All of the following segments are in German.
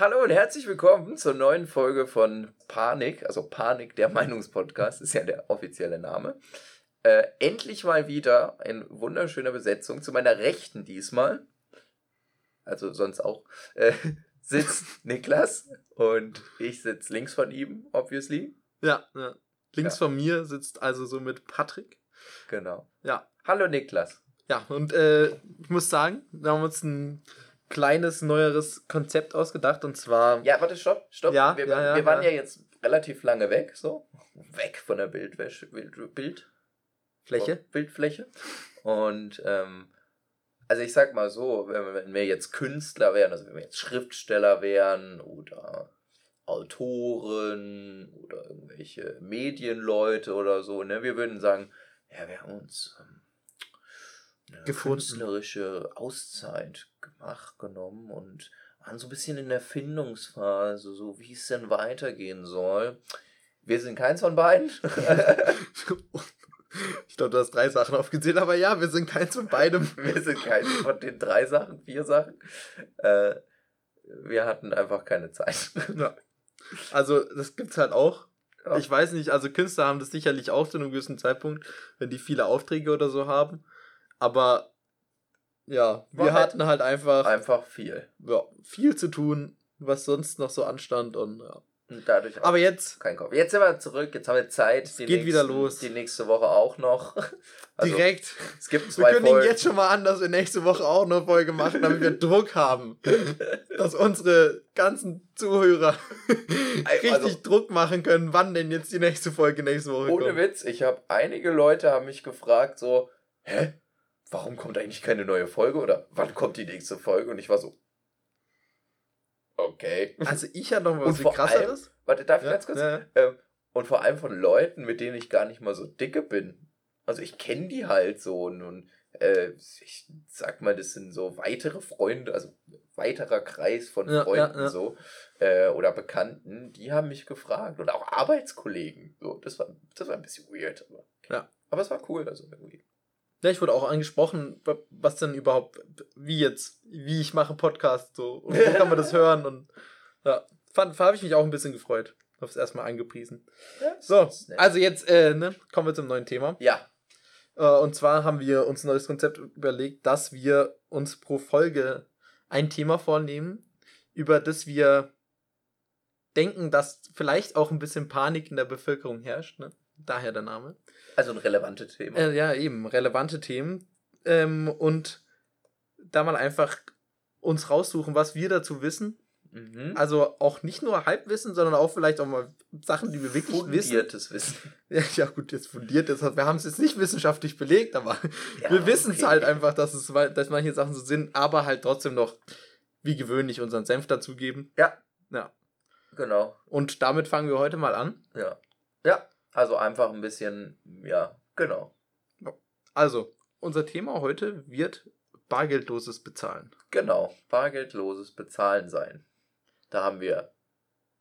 Hallo und herzlich willkommen zur neuen Folge von Panik, also Panik, der Meinungspodcast, ist ja der offizielle Name. Äh, endlich mal wieder in wunderschöner Besetzung, zu meiner Rechten diesmal, also sonst auch, äh, sitzt Niklas und ich sitze links von ihm, obviously. Ja, ja. Links ja. von mir sitzt also somit Patrick. Genau. Ja. Hallo Niklas. Ja, und äh, ich muss sagen, wir haben uns ein kleines, neueres Konzept ausgedacht und zwar. Ja, warte, stopp, stopp. Ja, wir, ja, ja, wir waren ja. jetzt relativ lange weg, so. Weg von der Bildwäsche, Bild, Bild. Fläche. Bildfläche. Und, ähm, also ich sag mal so, wenn, wenn wir jetzt Künstler wären, also wenn wir jetzt Schriftsteller wären oder Autoren oder irgendwelche Medienleute oder so, ne, wir würden sagen, ja, wir haben uns ähm, eine Gefunden. künstlerische Auszeit gemacht, genommen und waren so ein bisschen in der Findungsphase, so wie es denn weitergehen soll. Wir sind keins von beiden. ich glaube, du hast drei Sachen aufgezählt, aber ja, wir sind keins von beidem. wir sind keins von den drei Sachen, vier Sachen. Äh, wir hatten einfach keine Zeit. Ja. Also, das gibt's halt auch. Ja. Ich weiß nicht, also Künstler haben das sicherlich auch zu einem gewissen Zeitpunkt, wenn die viele Aufträge oder so haben. Aber ja, War wir halt hatten halt einfach. Einfach viel. Ja, viel zu tun, was sonst noch so anstand und ja. Und dadurch Aber jetzt. Kein Kopf. Jetzt sind wir zurück, jetzt haben wir Zeit. Es geht nächsten, wieder los. Die nächste Woche auch noch. Also, Direkt. Es gibt zwei Wir kündigen jetzt schon mal an, dass wir nächste Woche auch eine Folge machen, damit wir Druck haben. dass unsere ganzen Zuhörer richtig also, Druck machen können, wann denn jetzt die nächste Folge nächste Woche ohne kommt. Ohne Witz, ich habe einige Leute haben mich gefragt so, hä? Warum kommt eigentlich keine neue Folge oder wann kommt die nächste Folge? Und ich war so, okay. Also ich hatte noch was krasseres. Allem, warte, darf ich ja, ganz kurz? Ja. Ähm, und vor allem von Leuten, mit denen ich gar nicht mal so dicke bin. Also ich kenne die halt so und, und äh, ich sag mal, das sind so weitere Freunde, also weiterer Kreis von ja, Freunden so äh, oder Bekannten, die haben mich gefragt und auch Arbeitskollegen. So, das war, das war ein bisschen weird, aber, ja. aber es war cool, also irgendwie. Ja, ich wurde auch angesprochen, was denn überhaupt, wie jetzt, wie ich mache Podcast so und wo kann man das hören und ja, fand, habe ich mich auch ein bisschen gefreut. Hab's erstmal angepriesen. Ja, so, also jetzt äh, ne, kommen wir zum neuen Thema. Ja. Äh, und zwar haben wir uns ein neues Konzept überlegt, dass wir uns pro Folge ein Thema vornehmen, über das wir denken, dass vielleicht auch ein bisschen Panik in der Bevölkerung herrscht. Ne? Daher der Name. Also ein relevante Thema. Äh, ja, eben, relevante Themen. Ähm, und da mal einfach uns raussuchen, was wir dazu wissen Mhm. Also auch nicht nur Halbwissen, sondern auch vielleicht auch mal Sachen, die wir wirklich Fundiertes wissen. Wissen. Ja, ja, gut, jetzt fundiert ist. Wir haben es jetzt nicht wissenschaftlich belegt, aber ja, wir wissen es okay. halt einfach, dass es, dass manche Sachen so sind, aber halt trotzdem noch wie gewöhnlich unseren Senf dazugeben. Ja. Ja. Genau. Und damit fangen wir heute mal an. Ja. Ja. Also einfach ein bisschen, ja, genau. Also, unser Thema heute wird bargeldloses Bezahlen. Genau, bargeldloses Bezahlen sein. Da haben wir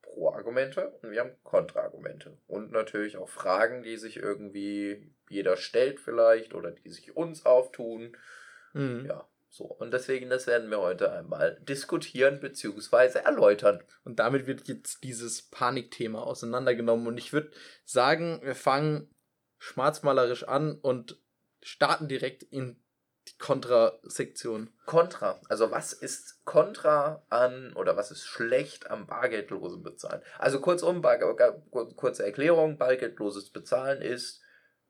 Pro-Argumente und wir haben Kontra-Argumente. Und natürlich auch Fragen, die sich irgendwie jeder stellt vielleicht oder die sich uns auftun. Mhm. Ja, so. Und deswegen, das werden wir heute einmal diskutieren bzw. erläutern. Und damit wird jetzt dieses Panikthema auseinandergenommen. Und ich würde sagen, wir fangen schwarzmalerisch an und starten direkt in die Kontrasektion. Kontra. Also was ist Kontra an oder was ist schlecht am bargeldlosen Bezahlen? Also kurzum, bar, kurze Erklärung, bargeldloses Bezahlen ist,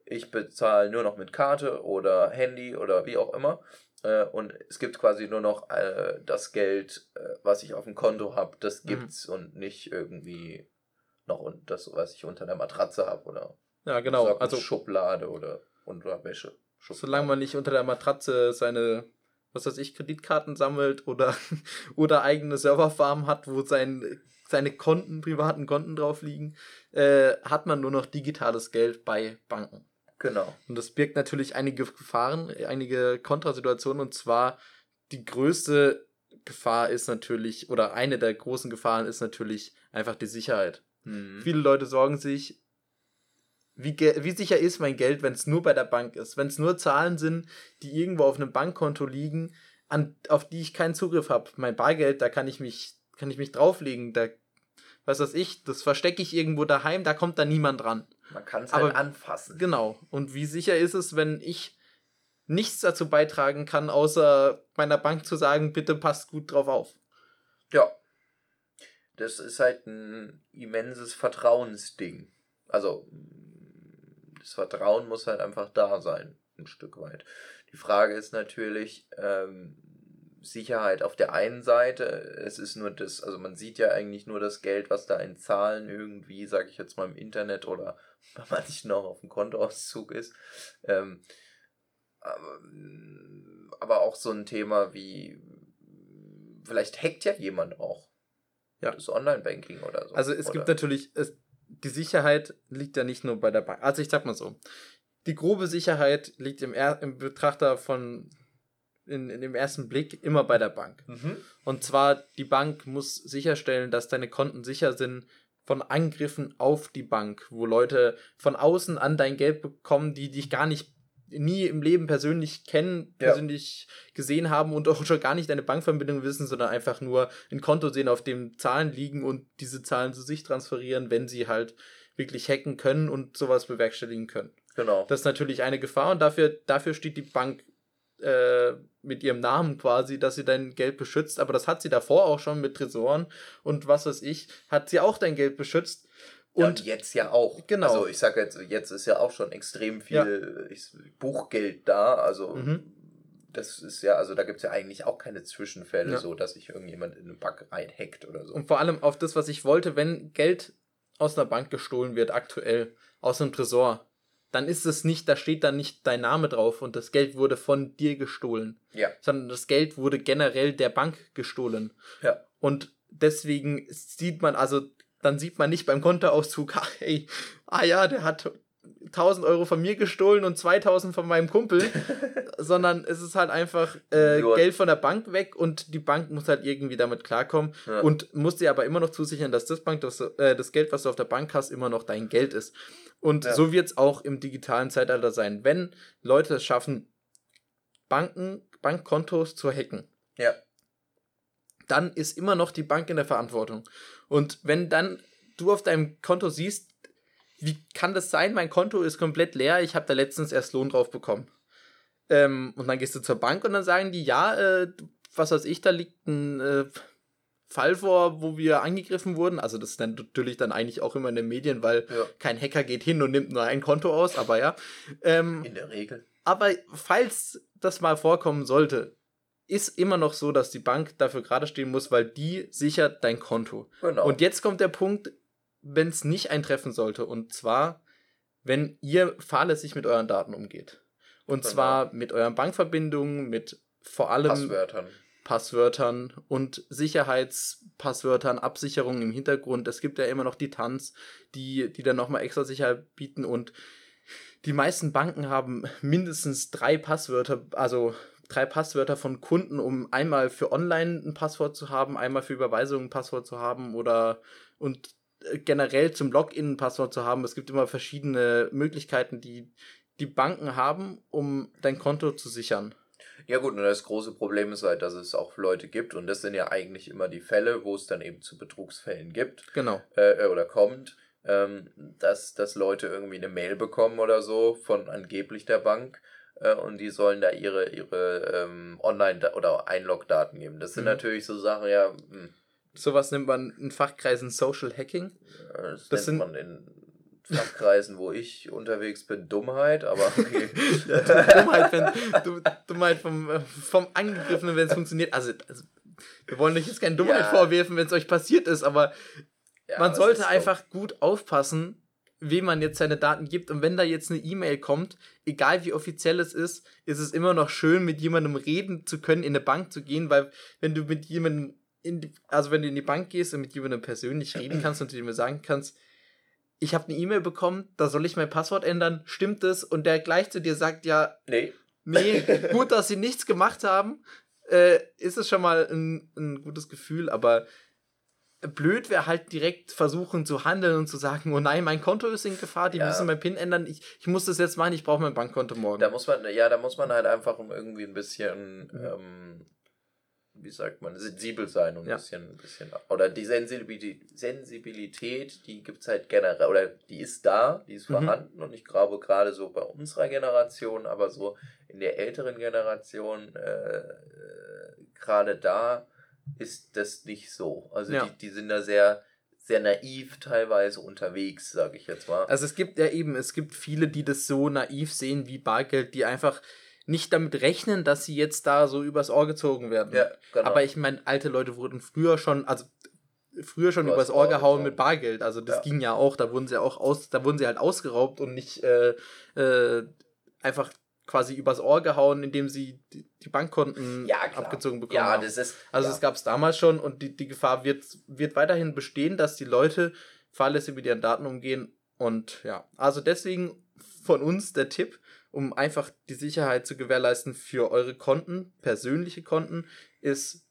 ich bezahle nur noch mit Karte oder Handy oder wie auch immer. Äh, und es gibt quasi nur noch äh, das Geld, äh, was ich auf dem Konto habe, das mhm. gibt's mhm. und nicht irgendwie noch das, was ich unter der Matratze habe oder ja, genau. also Schublade oder unter Wäsche. Solange man nicht unter der Matratze seine, was weiß ich, Kreditkarten sammelt oder, oder eigene Serverfarm hat, wo sein, seine Konten, privaten Konten drauf liegen, äh, hat man nur noch digitales Geld bei Banken. Genau. Und das birgt natürlich einige Gefahren, einige Kontrasituationen und zwar die größte Gefahr ist natürlich, oder eine der großen Gefahren ist natürlich einfach die Sicherheit. Mhm. Viele Leute sorgen sich, wie, wie sicher ist mein Geld, wenn es nur bei der Bank ist? Wenn es nur Zahlen sind, die irgendwo auf einem Bankkonto liegen, an, auf die ich keinen Zugriff habe. Mein Bargeld, da kann ich mich kann ich mich drauflegen, da, was weiß ich, das verstecke ich irgendwo daheim, da kommt da niemand dran. Man kann es halt anfassen. Genau. Und wie sicher ist es, wenn ich nichts dazu beitragen kann, außer meiner Bank zu sagen, bitte passt gut drauf auf? Ja. Das ist halt ein immenses Vertrauensding. Also, das Vertrauen muss halt einfach da sein, ein Stück weit. Die Frage ist natürlich, ähm, Sicherheit auf der einen Seite, es ist nur das, also man sieht ja eigentlich nur das Geld, was da in Zahlen irgendwie, sage ich jetzt mal im Internet oder bei manchen auch auf dem Kontoauszug ist. Ähm, aber, aber auch so ein Thema wie, vielleicht hackt ja jemand auch. Ja. Das Online-Banking oder so. Also es oder? gibt natürlich, es, die Sicherheit liegt ja nicht nur bei der Bank. Also ich sag mal so, die grobe Sicherheit liegt im, im Betrachter von in, in dem ersten Blick immer bei der Bank. Mhm. Und zwar, die Bank muss sicherstellen, dass deine Konten sicher sind von Angriffen auf die Bank, wo Leute von außen an dein Geld bekommen, die dich gar nicht nie im Leben persönlich kennen, ja. persönlich gesehen haben und auch schon gar nicht deine Bankverbindung wissen, sondern einfach nur ein Konto sehen, auf dem Zahlen liegen und diese Zahlen zu sich transferieren, wenn sie halt wirklich hacken können und sowas bewerkstelligen können. Genau. Das ist natürlich eine Gefahr und dafür, dafür steht die Bank äh, mit ihrem Namen quasi, dass sie dein Geld beschützt, aber das hat sie davor auch schon mit Tresoren und was weiß ich, hat sie auch dein Geld beschützt. Und, ja, jetzt ja auch. Genau. Also ich sage jetzt, jetzt ist ja auch schon extrem viel ja. Buchgeld da, also mhm. das ist ja, also da gibt es ja eigentlich auch keine Zwischenfälle, ja. so dass sich irgendjemand in eine Bank reinhackt oder so. Und vor allem auf das, was ich wollte, wenn Geld aus einer Bank gestohlen wird, aktuell, aus einem Tresor, dann ist es nicht, da steht dann nicht dein Name drauf und das Geld wurde von dir gestohlen. Ja. Sondern das Geld wurde generell der Bank gestohlen. Ja. Und deswegen sieht man, also dann sieht man nicht beim Kontoauszug, hey, ah ja, der hat 1000 Euro von mir gestohlen und 2000 von meinem Kumpel, sondern es ist halt einfach äh, Geld von der Bank weg und die Bank muss halt irgendwie damit klarkommen ja. und muss dir aber immer noch zusichern, dass das Bank, das, äh, das Geld, was du auf der Bank hast, immer noch dein Geld ist. Und ja. so wird es auch im digitalen Zeitalter sein. Wenn Leute es schaffen, Banken, Bankkontos zu hacken, ja. dann ist immer noch die Bank in der Verantwortung. Und wenn dann du auf deinem Konto siehst, wie kann das sein, mein Konto ist komplett leer, ich habe da letztens erst Lohn drauf bekommen. Ähm, und dann gehst du zur Bank und dann sagen die, ja, äh, was weiß ich, da liegt ein äh, Fall vor, wo wir angegriffen wurden. Also das ist dann natürlich dann eigentlich auch immer in den Medien, weil ja. kein Hacker geht hin und nimmt nur ein Konto aus, aber ja. Ähm, in der Regel. Aber falls das mal vorkommen sollte, ist immer noch so, dass die Bank dafür gerade stehen muss, weil die sichert dein Konto. Genau. Und jetzt kommt der Punkt, wenn es nicht eintreffen sollte, und zwar, wenn ihr fahrlässig mit euren Daten umgeht. Und genau. zwar mit euren Bankverbindungen, mit vor allem Passwörtern. Passwörtern und Sicherheitspasswörtern, Absicherungen im Hintergrund. Es gibt ja immer noch die Tanz, die, die dann nochmal extra Sicherheit bieten und die meisten Banken haben mindestens drei Passwörter, also drei Passwörter von Kunden, um einmal für online ein Passwort zu haben, einmal für Überweisungen ein Passwort zu haben oder und generell zum Login ein Passwort zu haben. Es gibt immer verschiedene Möglichkeiten, die die Banken haben, um dein Konto zu sichern. Ja gut, und das große Problem ist halt, dass es auch Leute gibt und das sind ja eigentlich immer die Fälle, wo es dann eben zu Betrugsfällen gibt. Genau. Äh, oder kommt, ähm, dass, dass Leute irgendwie eine Mail bekommen oder so von angeblich der Bank äh, und die sollen da ihre, ihre ähm, Online- oder Einlog-Daten geben. Das sind mhm. natürlich so Sachen, ja... Mh. Sowas nennt man in Fachkreisen Social Hacking. Das, das nennt man in Fachkreisen, wo ich unterwegs bin, Dummheit, aber okay. Dummheit, wenn, Dummheit vom, äh, vom Angegriffenen, wenn es funktioniert. Also, also, wir wollen euch jetzt keine Dummheit ja. vorwerfen, wenn es euch passiert ist, aber ja, man sollte einfach so. gut aufpassen, wem man jetzt seine Daten gibt. Und wenn da jetzt eine E-Mail kommt, egal wie offiziell es ist, ist es immer noch schön, mit jemandem reden zu können, in eine Bank zu gehen, weil wenn du mit jemandem, die, also wenn du in die Bank gehst und mit jemandem persönlich reden kannst und dir sagen kannst, ich habe eine E-Mail bekommen, da soll ich mein Passwort ändern, stimmt es? Und der gleich zu dir sagt, ja, nee, nee gut, dass sie nichts gemacht haben, äh, ist es schon mal ein, ein gutes Gefühl, aber blöd wäre halt direkt versuchen zu handeln und zu sagen, oh nein, mein Konto ist in Gefahr, die ja. müssen mein PIN ändern, ich, ich muss das jetzt machen, ich brauche mein Bankkonto morgen. Da muss man, ja, da muss man halt einfach irgendwie ein bisschen, mhm. ähm, wie sagt man, sensibel sein und ein bisschen, ein bisschen. Oder die Sensibilität, Sensibilität die gibt es halt generell, oder die ist da, die ist mhm. vorhanden. Und ich glaube, gerade so bei unserer Generation, aber so in der älteren Generation, äh, gerade da ist das nicht so. Also ja. die, die sind da sehr sehr naiv teilweise unterwegs, sage ich jetzt mal. Also es gibt ja eben, es gibt viele, die das so naiv sehen wie Bargeld, die einfach nicht damit rechnen, dass sie jetzt da so übers Ohr gezogen werden. Ja, genau. Aber ich meine, alte Leute wurden früher schon, also früher schon übers Ohr gehauen mit Bargeld. Also das ja. ging ja auch, da wurden sie auch aus, da wurden sie halt ausgeraubt und nicht äh, äh, einfach quasi übers Ohr gehauen, indem sie die, Bankkonten ja, abgezogen bekommen ja, haben. Das ist, also ja. es gab es damals schon und die, die Gefahr wird, wird weiterhin bestehen, dass die Leute fahrlässig mit ihren Daten umgehen. Und ja, also deswegen von uns der Tipp, um einfach die Sicherheit zu gewährleisten für eure Konten, persönliche Konten, ist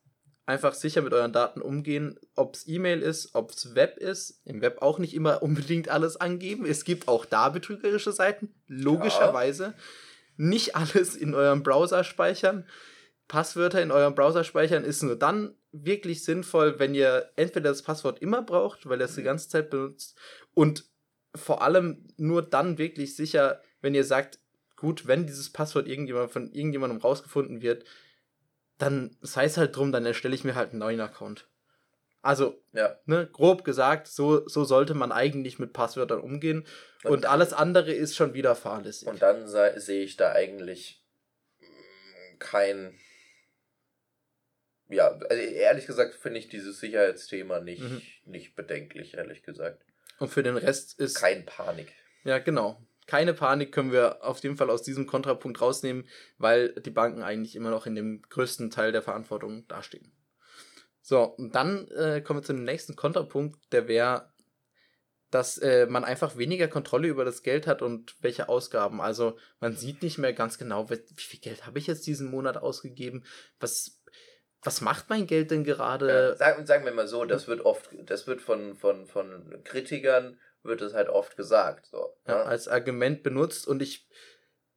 einfach sicher mit euren Daten umgehen, ob es E-Mail ist, ob es Web ist. Im Web auch nicht immer unbedingt alles angeben. Es gibt auch da betrügerische Seiten, logischerweise. Ja nicht alles in eurem Browser speichern. Passwörter in eurem Browser speichern ist nur dann wirklich sinnvoll, wenn ihr entweder das Passwort immer braucht, weil ihr es die ganze Zeit benutzt und vor allem nur dann wirklich sicher, wenn ihr sagt, gut, wenn dieses Passwort irgendjemand von irgendjemandem rausgefunden wird, dann sei es halt drum, dann erstelle ich mir halt einen neuen Account. Also, ja. ne, grob gesagt, so, so sollte man eigentlich mit Passwörtern umgehen. Und, und alles andere ist schon wieder fahrlässig. Und dann sehe ich da eigentlich mm, kein. Ja, also ehrlich gesagt finde ich dieses Sicherheitsthema nicht, mhm. nicht bedenklich, ehrlich gesagt. Und für den Rest ist. Kein Panik. Ja, genau. Keine Panik können wir auf jeden Fall aus diesem Kontrapunkt rausnehmen, weil die Banken eigentlich immer noch in dem größten Teil der Verantwortung dastehen. So, und dann äh, kommen wir zu dem nächsten Kontrapunkt, der wäre, dass äh, man einfach weniger Kontrolle über das Geld hat und welche Ausgaben. Also man sieht nicht mehr ganz genau, wie viel Geld habe ich jetzt diesen Monat ausgegeben, was, was macht mein Geld denn gerade? Ja, sagen, sagen wir mal so, das wird oft, das wird von, von, von Kritikern, wird es halt oft gesagt. So, ja, ja, ne? als Argument benutzt und ich,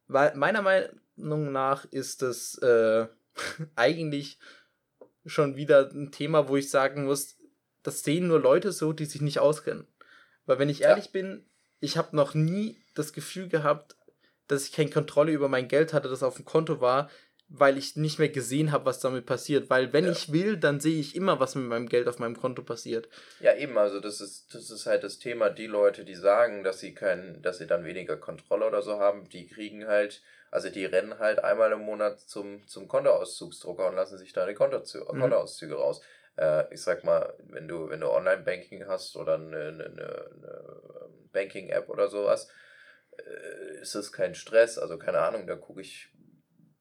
weil meiner Meinung nach ist es äh, eigentlich schon wieder ein Thema, wo ich sagen muss, das sehen nur Leute so, die sich nicht auskennen. Weil wenn ich ehrlich ja. bin, ich habe noch nie das Gefühl gehabt, dass ich keine Kontrolle über mein Geld hatte, das auf dem Konto war, weil ich nicht mehr gesehen habe, was damit passiert. Weil wenn ja. ich will, dann sehe ich immer, was mit meinem Geld auf meinem Konto passiert. Ja, eben, also das ist, das ist halt das Thema, die Leute, die sagen, dass sie kein, dass sie dann weniger Kontrolle oder so haben, die kriegen halt also die rennen halt einmal im Monat zum, zum Kontoauszugsdrucker und lassen sich da die Kontoauszüge, mhm. Kontoauszüge raus. Äh, ich sag mal, wenn du, wenn du Online-Banking hast oder eine, eine, eine Banking-App oder sowas, äh, ist es kein Stress. Also keine Ahnung, da gucke ich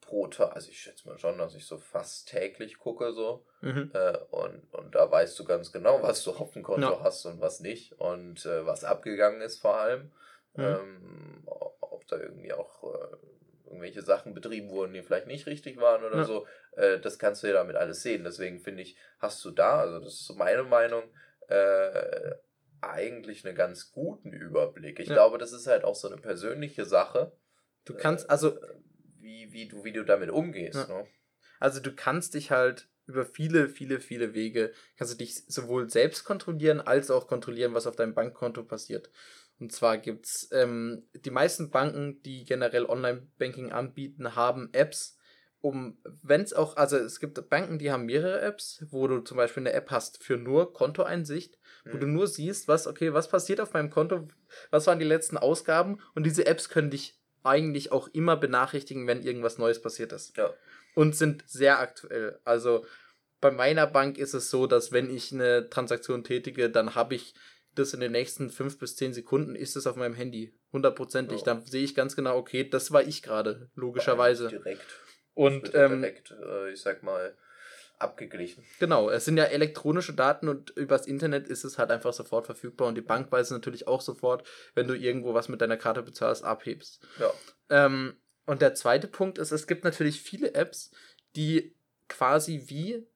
pro Tag, also ich schätze mal schon, dass ich so fast täglich gucke so. Mhm. Äh, und, und da weißt du ganz genau, was du auf dem Konto ja. hast und was nicht und äh, was abgegangen ist vor allem. Mhm. Ähm, ob da irgendwie auch äh, irgendwelche Sachen betrieben wurden, die vielleicht nicht richtig waren oder ja. so. Äh, das kannst du ja damit alles sehen. Deswegen finde ich, hast du da, also das ist so meine Meinung, äh, eigentlich einen ganz guten Überblick. Ich ja. glaube, das ist halt auch so eine persönliche Sache. Du kannst, also. Wie, wie, du, wie du damit umgehst. Ja. Ne? Also du kannst dich halt über viele, viele, viele Wege, kannst du dich sowohl selbst kontrollieren, als auch kontrollieren, was auf deinem Bankkonto passiert. Und zwar gibt's ähm, die meisten Banken, die generell Online-Banking anbieten, haben Apps, um, wenn es auch, also es gibt Banken, die haben mehrere Apps, wo du zum Beispiel eine App hast für nur Kontoeinsicht, mhm. wo du nur siehst, was, okay, was passiert auf meinem Konto, was waren die letzten Ausgaben und diese Apps können dich eigentlich auch immer benachrichtigen, wenn irgendwas Neues passiert ist. Ja. Und sind sehr aktuell. Also bei meiner Bank ist es so, dass wenn ich eine Transaktion tätige, dann habe ich das in den nächsten fünf bis zehn Sekunden ist es auf meinem Handy. Hundertprozentig. Oh. Dann sehe ich ganz genau, okay, das war ich gerade, logischerweise. Direkt. Und ähm, direkt, äh, ich sag mal, abgeglichen. Genau, es sind ja elektronische Daten und übers Internet ist es halt einfach sofort verfügbar und die Bank weiß natürlich auch sofort, wenn du irgendwo was mit deiner Karte bezahlst, abhebst. Ja. Ähm, und der zweite Punkt ist, es gibt natürlich viele Apps, die quasi wie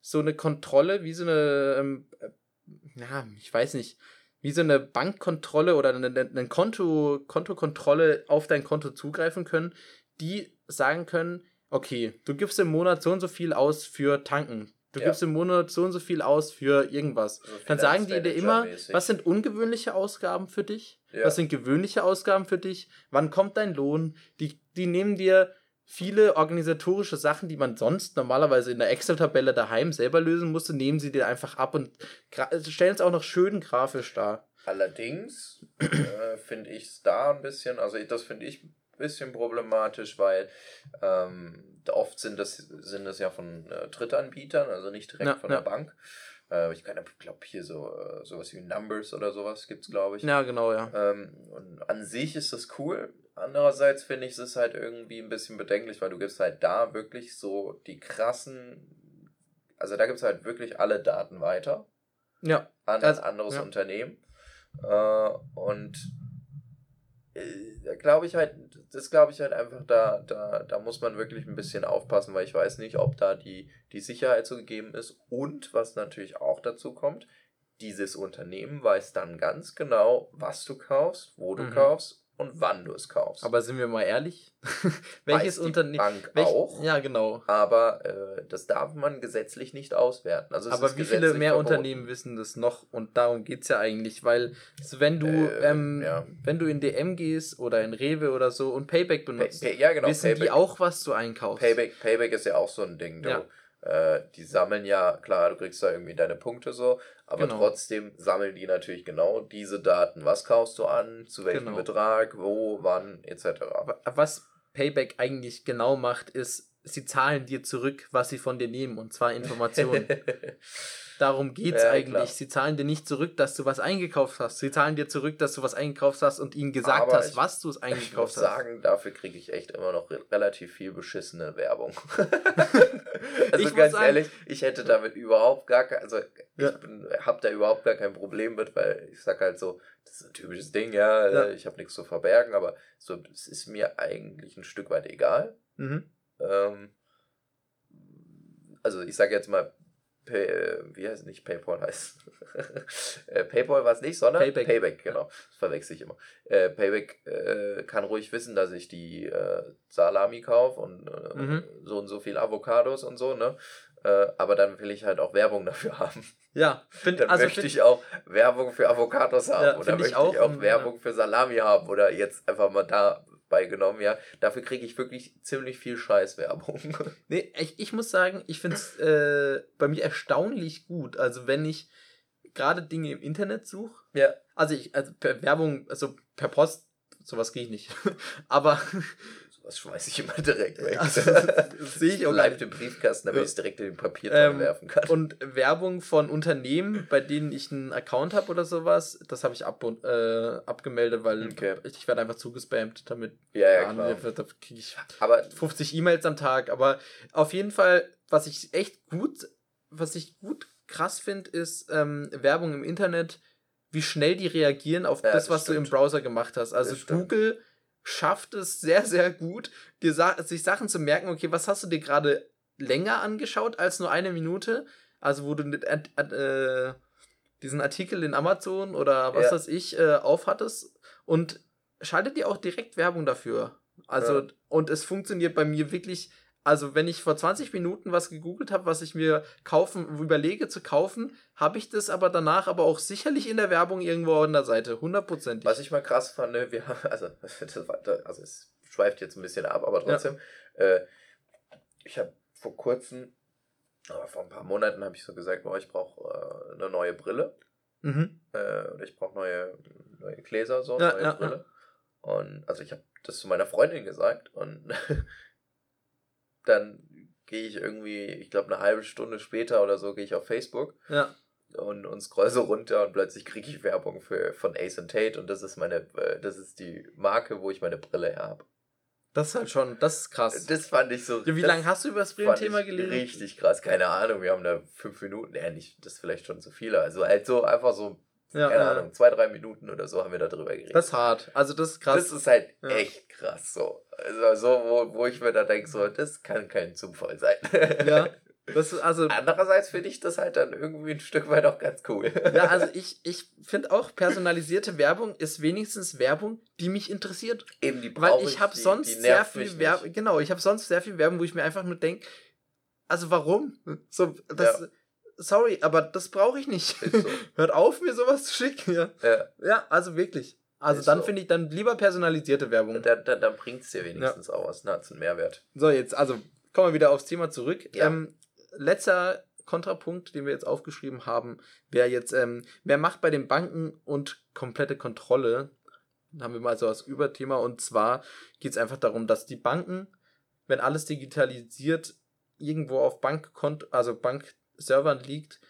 so eine Kontrolle, wie so eine ähm, ja, ich weiß nicht, wie so eine Bankkontrolle oder eine, eine Konto, Kontokontrolle auf dein Konto zugreifen können, die sagen können, okay, du gibst im Monat so und so viel aus für Tanken. Du ja. gibst im Monat so und so viel aus für irgendwas. So Dann sagen die dir immer, was sind ungewöhnliche Ausgaben für dich? Ja. Was sind gewöhnliche Ausgaben für dich? Wann kommt dein Lohn? Die, die nehmen dir viele organisatorische Sachen, die man sonst normalerweise in der Excel-Tabelle daheim selber lösen musste, nehmen sie dir einfach ab und stellen es auch noch schön grafisch dar. Allerdings äh, finde ich es da ein bisschen, also das finde ich bisschen problematisch, weil ähm, oft sind das, sind das ja von äh, Drittanbietern, also nicht direkt ja, von ja. der Bank. Äh, ich glaube hier so äh, sowas wie Numbers oder sowas gibt es, glaube ich. Ja, genau, ja. Ähm, und an sich ist das cool. Andererseits finde ich es halt irgendwie ein bisschen bedenklich, weil du gibst halt da wirklich so die krassen, also da gibt es halt wirklich alle Daten weiter. Ja. An ein anderes ja. Unternehmen. Äh, und glaube ich halt, das glaube ich halt einfach, da, da, da muss man wirklich ein bisschen aufpassen, weil ich weiß nicht, ob da die, die Sicherheit so gegeben ist. Und was natürlich auch dazu kommt, dieses Unternehmen weiß dann ganz genau, was du kaufst, wo du mhm. kaufst und wann du es kaufst. Aber sind wir mal ehrlich? Welches Unternehmen? Bank welch, auch. Ja, genau. Aber äh, das darf man gesetzlich nicht auswerten. Also aber wie viele mehr verboten. Unternehmen wissen das noch? Und darum geht es ja eigentlich, weil wenn du, äh, ähm, ja. wenn du in DM gehst oder in Rewe oder so und Payback benutzt, Pay, Pay, ja, genau, wissen Payback. die auch, was du einkaufst. Payback, Payback ist ja auch so ein Ding. Du, ja. Äh, die sammeln ja, klar, du kriegst da irgendwie deine Punkte so, aber genau. trotzdem sammeln die natürlich genau diese Daten. Was kaufst du an, zu welchem genau. Betrag, wo, wann, etc. Was Payback eigentlich genau macht, ist, sie zahlen dir zurück, was sie von dir nehmen, und zwar Informationen. Darum geht es ja, eigentlich. Klar. Sie zahlen dir nicht zurück, dass du was eingekauft hast. Sie zahlen dir zurück, dass du was eingekauft hast und ihnen gesagt Aber hast, ich, was du es eingekauft ich muss hast. sagen, dafür kriege ich echt immer noch relativ viel beschissene Werbung. also ich ganz ehrlich, ich hätte damit überhaupt gar kein, also ja. ich habe da überhaupt gar kein Problem mit, weil ich sag halt so, das ist ein typisches Ding, ja, ja. ich habe nichts zu verbergen, aber so, es ist mir eigentlich ein Stück weit egal. Mhm. Ähm, also ich sage jetzt mal, Pay, äh, wie heißt es nicht, PayPal heißt. Äh, PayPal war es nicht, sondern Payback. Payback, genau. Das verwechsel ich immer. Äh, Payback äh, kann ruhig wissen, dass ich die äh, Salami kaufe und mhm. so und so viel Avocados und so, ne? aber dann will ich halt auch Werbung dafür haben. Ja, find, dann also möchte ich auch Werbung für Avocados haben ja, oder möchte ich auch, ich auch Werbung für Salami haben oder jetzt einfach mal da beigenommen, ja. Dafür kriege ich wirklich ziemlich viel Scheißwerbung. Nee, ich, ich muss sagen, ich finde es äh, bei mir erstaunlich gut. Also wenn ich gerade Dinge im Internet suche, ja. also ich, also per Werbung, also per Post, sowas kriege ich nicht. Aber das schmeiße ich immer direkt weg. Also, das sehe ich auch. Bleibt im Briefkasten, damit ich es direkt in den Papiertonne ähm, werfen kann. Und Werbung von Unternehmen, bei denen ich einen Account habe oder sowas, das habe ich ab, äh, abgemeldet, weil okay. ich werde einfach zugespammt damit. Ja, ja, klar. Da kriege ich aber 50 E-Mails am Tag. Aber auf jeden Fall, was ich echt gut, was ich gut krass finde, ist ähm, Werbung im Internet, wie schnell die reagieren auf ja, das, das, was stimmt. du im Browser gemacht hast. Also Google schafft es sehr, sehr gut, dir sich Sachen zu merken, okay, was hast du dir gerade länger angeschaut als nur eine Minute? Also wo du äh, äh, diesen Artikel in Amazon oder was ja. weiß ich äh, aufhattest und schaltet dir auch direkt Werbung dafür. Also, ja. und es funktioniert bei mir wirklich also, wenn ich vor 20 Minuten was gegoogelt habe, was ich mir kaufen, überlege zu kaufen, habe ich das aber danach aber auch sicherlich in der Werbung irgendwo an der Seite, hundertprozentig. Was ich mal krass fand, ne, wir haben, also, also es schweift jetzt ein bisschen ab, aber trotzdem, ja. äh, ich habe vor kurzem, aber vor ein paar Monaten habe ich so gesagt, boah, ich brauche äh, eine neue Brille. Mhm. Äh, oder ich brauche neue, neue Gläser, so, ja, neue ja, Brille. Und also ich habe das zu meiner Freundin gesagt und dann gehe ich irgendwie, ich glaube eine halbe Stunde später oder so, gehe ich auf Facebook. Ja. Und, und scroll so runter und plötzlich kriege ich Werbung für, von Ace and Tate und das ist meine, äh, das ist die Marke, wo ich meine Brille her habe. Das ist halt schon, das ist krass. Das fand ich so. Ja, wie lange hast du über das Brillenthema gelesen? Richtig krass, keine Ahnung. Wir haben da fünf Minuten, ja, nicht, das ist vielleicht schon zu viele. Also halt so einfach so ja, keine Ahnung, zwei, drei Minuten oder so haben wir da drüber geredet. Das ist hart. Also das ist krass. Das ist halt ja. echt krass so. Also so, wo, wo ich mir da denke, so, das kann kein Zufall sein. ja. Das ist also, Andererseits finde ich das halt dann irgendwie ein Stück weit auch ganz cool. Ja, also ich, ich finde auch, personalisierte Werbung ist wenigstens Werbung, die mich interessiert. Eben die Weil ich habe sonst die sehr viel Werbung, genau, ich habe sonst sehr viel Werbung, wo ich mir einfach nur denke, also warum? So, das, ja. sorry, aber das brauche ich nicht. So. Hört auf, mir sowas zu schicken. Ja, ja. ja also wirklich. Also dann so. finde ich dann lieber personalisierte Werbung. Da, da, dann bringt es dir wenigstens ja. auch was, ne? Einen Mehrwert. So, jetzt, also kommen wir wieder aufs Thema zurück. Ja. Ähm, letzter Kontrapunkt, den wir jetzt aufgeschrieben haben, wäre jetzt, ähm, wer macht bei den Banken und komplette Kontrolle? Dann haben wir mal so als Überthema und zwar geht es einfach darum, dass die Banken, wenn alles digitalisiert irgendwo auf Bankkonto, also Bankservern liegt,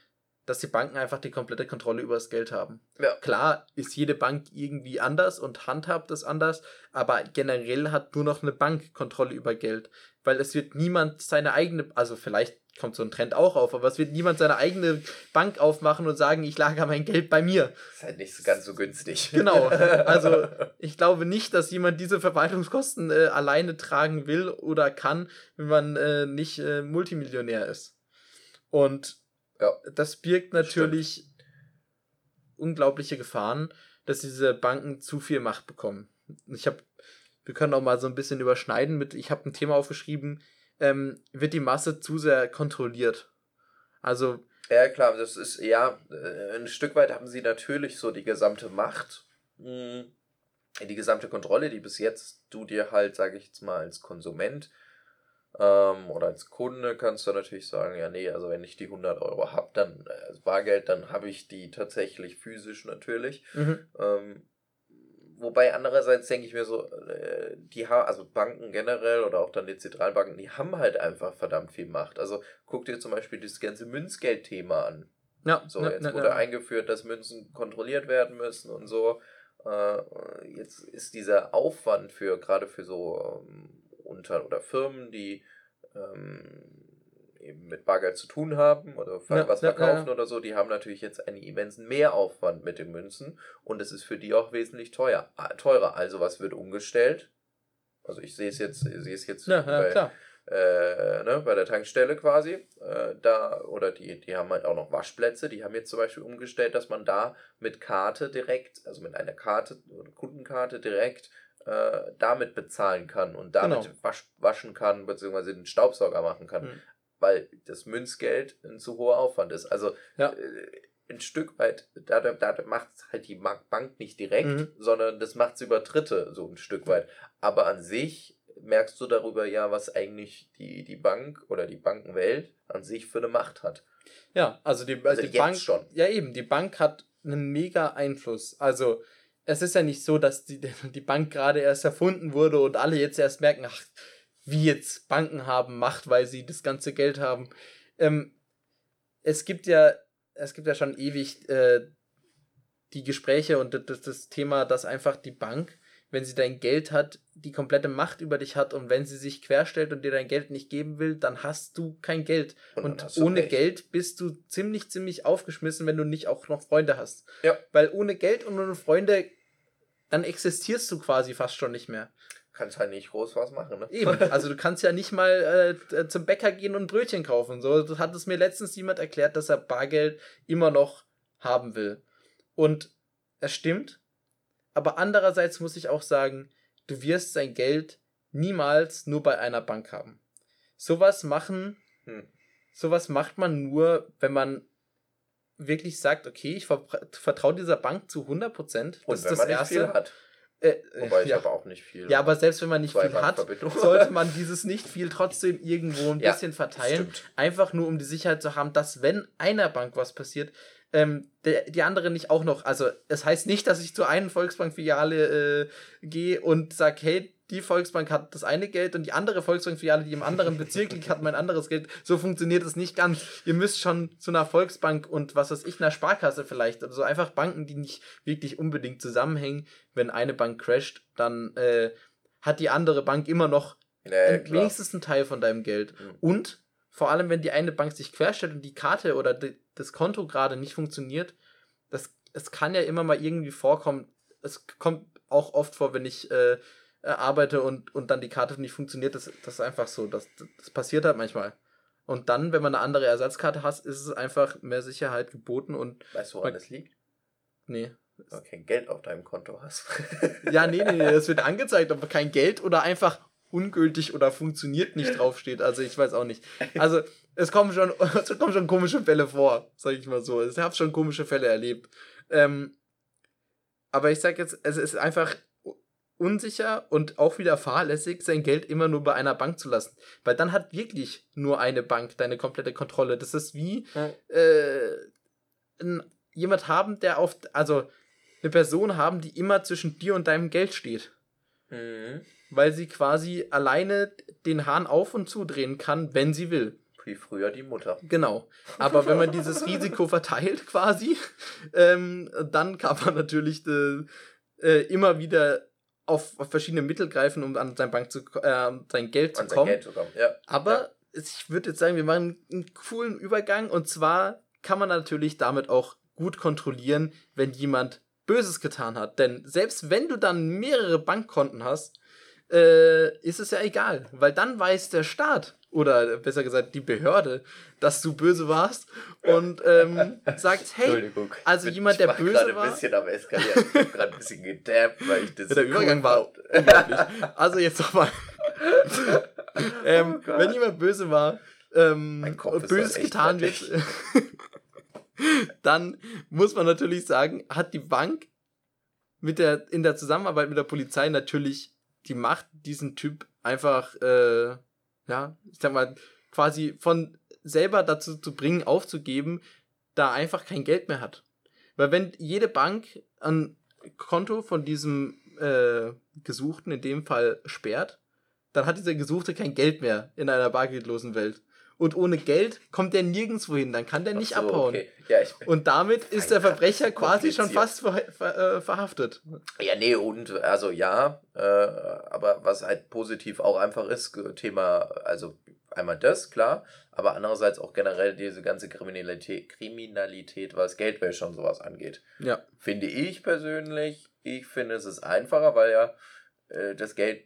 dass die Banken einfach die komplette Kontrolle über das Geld haben. Ja. Klar ist jede Bank irgendwie anders und handhabt es anders, aber generell hat nur noch eine Bank Kontrolle über Geld, weil es wird niemand seine eigene, also vielleicht kommt so ein Trend auch auf, aber es wird niemand seine eigene Bank aufmachen und sagen, ich lagere mein Geld bei mir. Ist halt nicht so ganz so günstig. Genau. Also ich glaube nicht, dass jemand diese Verwaltungskosten äh, alleine tragen will oder kann, wenn man äh, nicht äh, Multimillionär ist. Und ja, das birgt natürlich stimmt. unglaubliche Gefahren, dass diese Banken zu viel Macht bekommen. Ich habe, wir können auch mal so ein bisschen überschneiden mit, ich habe ein Thema aufgeschrieben, ähm, wird die Masse zu sehr kontrolliert. Also. Ja, klar, das ist, ja, äh, ein Stück weit haben sie natürlich so die gesamte Macht, mhm. die gesamte Kontrolle, die bis jetzt du dir halt, sage ich jetzt mal, als Konsument ähm, oder als Kunde kannst du natürlich sagen, ja, nee, also wenn ich die 100 Euro habe, dann äh, als Bargeld, dann habe ich die tatsächlich physisch natürlich. Mhm. Ähm, wobei andererseits denke ich mir so, äh, die haben, also Banken generell oder auch dann die Zentralbanken, die haben halt einfach verdammt viel Macht. Also guck dir zum Beispiel das ganze Münzgeldthema an. Ja, so, ne, jetzt ne, wurde ne. eingeführt, dass Münzen kontrolliert werden müssen und so. Äh, jetzt ist dieser Aufwand für, gerade für so ähm, Unter- oder Firmen, die ähm, eben mit Bargeld zu tun haben oder ja, was verkaufen ja, ja. oder so, die haben natürlich jetzt einen immensen Mehraufwand mit den Münzen und es ist für die auch wesentlich teuer, teurer. Also was wird umgestellt? Also ich sehe es jetzt, ich sehe es jetzt bei, äh, ne, bei der Tankstelle quasi, äh, da, oder die, die haben halt auch noch Waschplätze, die haben jetzt zum Beispiel umgestellt, dass man da mit Karte direkt, also mit einer Karte oder Kundenkarte direkt äh, damit bezahlen kann und damit genau. wasch, waschen kann, beziehungsweise den Staubsauger machen kann. Mhm weil das Münzgeld ein zu hoher Aufwand ist. Also ja. äh, ein Stück weit, da, da macht halt die Bank nicht direkt, mhm. sondern das macht es über Dritte so ein Stück weit. Aber an sich merkst du darüber ja, was eigentlich die, die Bank oder die Bankenwelt an sich für eine Macht hat. Ja, also die, also die Bank schon. Ja, eben, die Bank hat einen mega Einfluss. Also es ist ja nicht so, dass die, die Bank gerade erst erfunden wurde und alle jetzt erst merken, ach, wie jetzt Banken haben Macht, weil sie das ganze Geld haben. Ähm, es gibt ja, es gibt ja schon ewig äh, die Gespräche und das, das Thema, dass einfach die Bank, wenn sie dein Geld hat, die komplette Macht über dich hat und wenn sie sich querstellt und dir dein Geld nicht geben will, dann hast du kein Geld. Und, und ohne recht. Geld bist du ziemlich, ziemlich aufgeschmissen, wenn du nicht auch noch Freunde hast. Ja. Weil ohne Geld und ohne Freunde, dann existierst du quasi fast schon nicht mehr kannst halt nicht groß was machen, ne? Eben, also du kannst ja nicht mal äh, zum Bäcker gehen und Brötchen kaufen. So das hat es mir letztens jemand erklärt, dass er Bargeld immer noch haben will. Und es stimmt, aber andererseits muss ich auch sagen, du wirst sein Geld niemals nur bei einer Bank haben. Sowas machen, hm. sowas macht man nur, wenn man wirklich sagt, okay, ich vertraue dieser Bank zu 100 Prozent. Das ist das Erste. hat. Äh, Wobei ich ja. aber auch nicht viel. Ja, aber selbst wenn man nicht viel hat, sollte man dieses nicht viel trotzdem irgendwo ein ja, bisschen verteilen. Stimmt. Einfach nur, um die Sicherheit zu haben, dass wenn einer Bank was passiert, ähm, der, die andere nicht auch noch. Also, es heißt nicht, dass ich zu einer Volksbank-Filiale äh, gehe und sage, hey, die Volksbank hat das eine Geld und die andere Volksbankfiliale, die im anderen Bezirk liegt, hat mein anderes Geld. So funktioniert es nicht ganz. Ihr müsst schon zu einer Volksbank und was weiß ich, einer Sparkasse vielleicht. Also einfach Banken, die nicht wirklich unbedingt zusammenhängen. Wenn eine Bank crasht, dann äh, hat die andere Bank immer noch ja, wenigstens einen Teil von deinem Geld. Mhm. Und vor allem, wenn die eine Bank sich querstellt und die Karte oder die, das Konto gerade nicht funktioniert, das, es kann ja immer mal irgendwie vorkommen. Es kommt auch oft vor, wenn ich äh, arbeite und, und dann die Karte nicht funktioniert, das, das ist einfach so. Das, das passiert halt manchmal. Und dann, wenn man eine andere Ersatzkarte hat, ist es einfach mehr Sicherheit geboten und. Weißt du, woran das liegt? Nee. Weil du kein Geld auf deinem Konto hast. ja, nee, nee, nee, das wird angezeigt, ob kein Geld oder einfach ungültig oder funktioniert nicht draufsteht. Also ich weiß auch nicht. Also es kommen schon, es kommen schon komische Fälle vor, sag ich mal so. Ich habe schon komische Fälle erlebt. Ähm, aber ich sag jetzt, es ist einfach unsicher und auch wieder fahrlässig, sein Geld immer nur bei einer Bank zu lassen. Weil dann hat wirklich nur eine Bank deine komplette Kontrolle. Das ist wie ja. äh, jemand haben, der auf, also eine Person haben, die immer zwischen dir und deinem Geld steht. Mhm. Weil sie quasi alleine den Hahn auf und zudrehen kann, wenn sie will. Wie früher die Mutter. Genau. Aber wenn man dieses Risiko verteilt quasi, ähm, dann kann man natürlich äh, äh, immer wieder auf, auf, verschiedene Mittel greifen, um an sein, Bank zu, äh, sein Geld zu an kommen. Geld zu kommen. Ja. Aber ja. ich würde jetzt sagen, wir machen einen coolen Übergang und zwar kann man natürlich damit auch gut kontrollieren, wenn jemand Böses getan hat. Denn selbst wenn du dann mehrere Bankkonten hast, äh, ist es ja egal, weil dann weiß der Staat oder besser gesagt die Behörde, dass du böse warst und ähm, sagt, hey, also jemand, der böse war. ein bisschen am Eskalieren. Ich bin gerade ein bisschen gedappt, weil ich das. Ja, der Übergang war unglaublich. Also jetzt nochmal. ähm, oh wenn jemand böse war, ähm, Böses getan wird, dann muss man natürlich sagen, hat die Bank mit der, in der Zusammenarbeit mit der Polizei natürlich die Macht, diesen Typ einfach, äh, ja, ich sag mal, quasi von selber dazu zu bringen, aufzugeben, da einfach kein Geld mehr hat. Weil wenn jede Bank ein Konto von diesem äh, Gesuchten in dem Fall sperrt, dann hat dieser Gesuchte kein Geld mehr in einer bargeldlosen Welt und ohne Geld kommt der nirgendwo hin, dann kann der nicht so, abhauen. Okay. Ja, und damit ist der Verbrecher quasi schon fast ver ver äh, verhaftet. Ja, nee, und also ja, äh, aber was halt positiv auch einfach ist, Thema, also einmal das, klar, aber andererseits auch generell diese ganze Kriminalität, Kriminalität was Geldwäsche und sowas angeht. Ja. Finde ich persönlich, ich finde es ist einfacher, weil ja äh, das Geld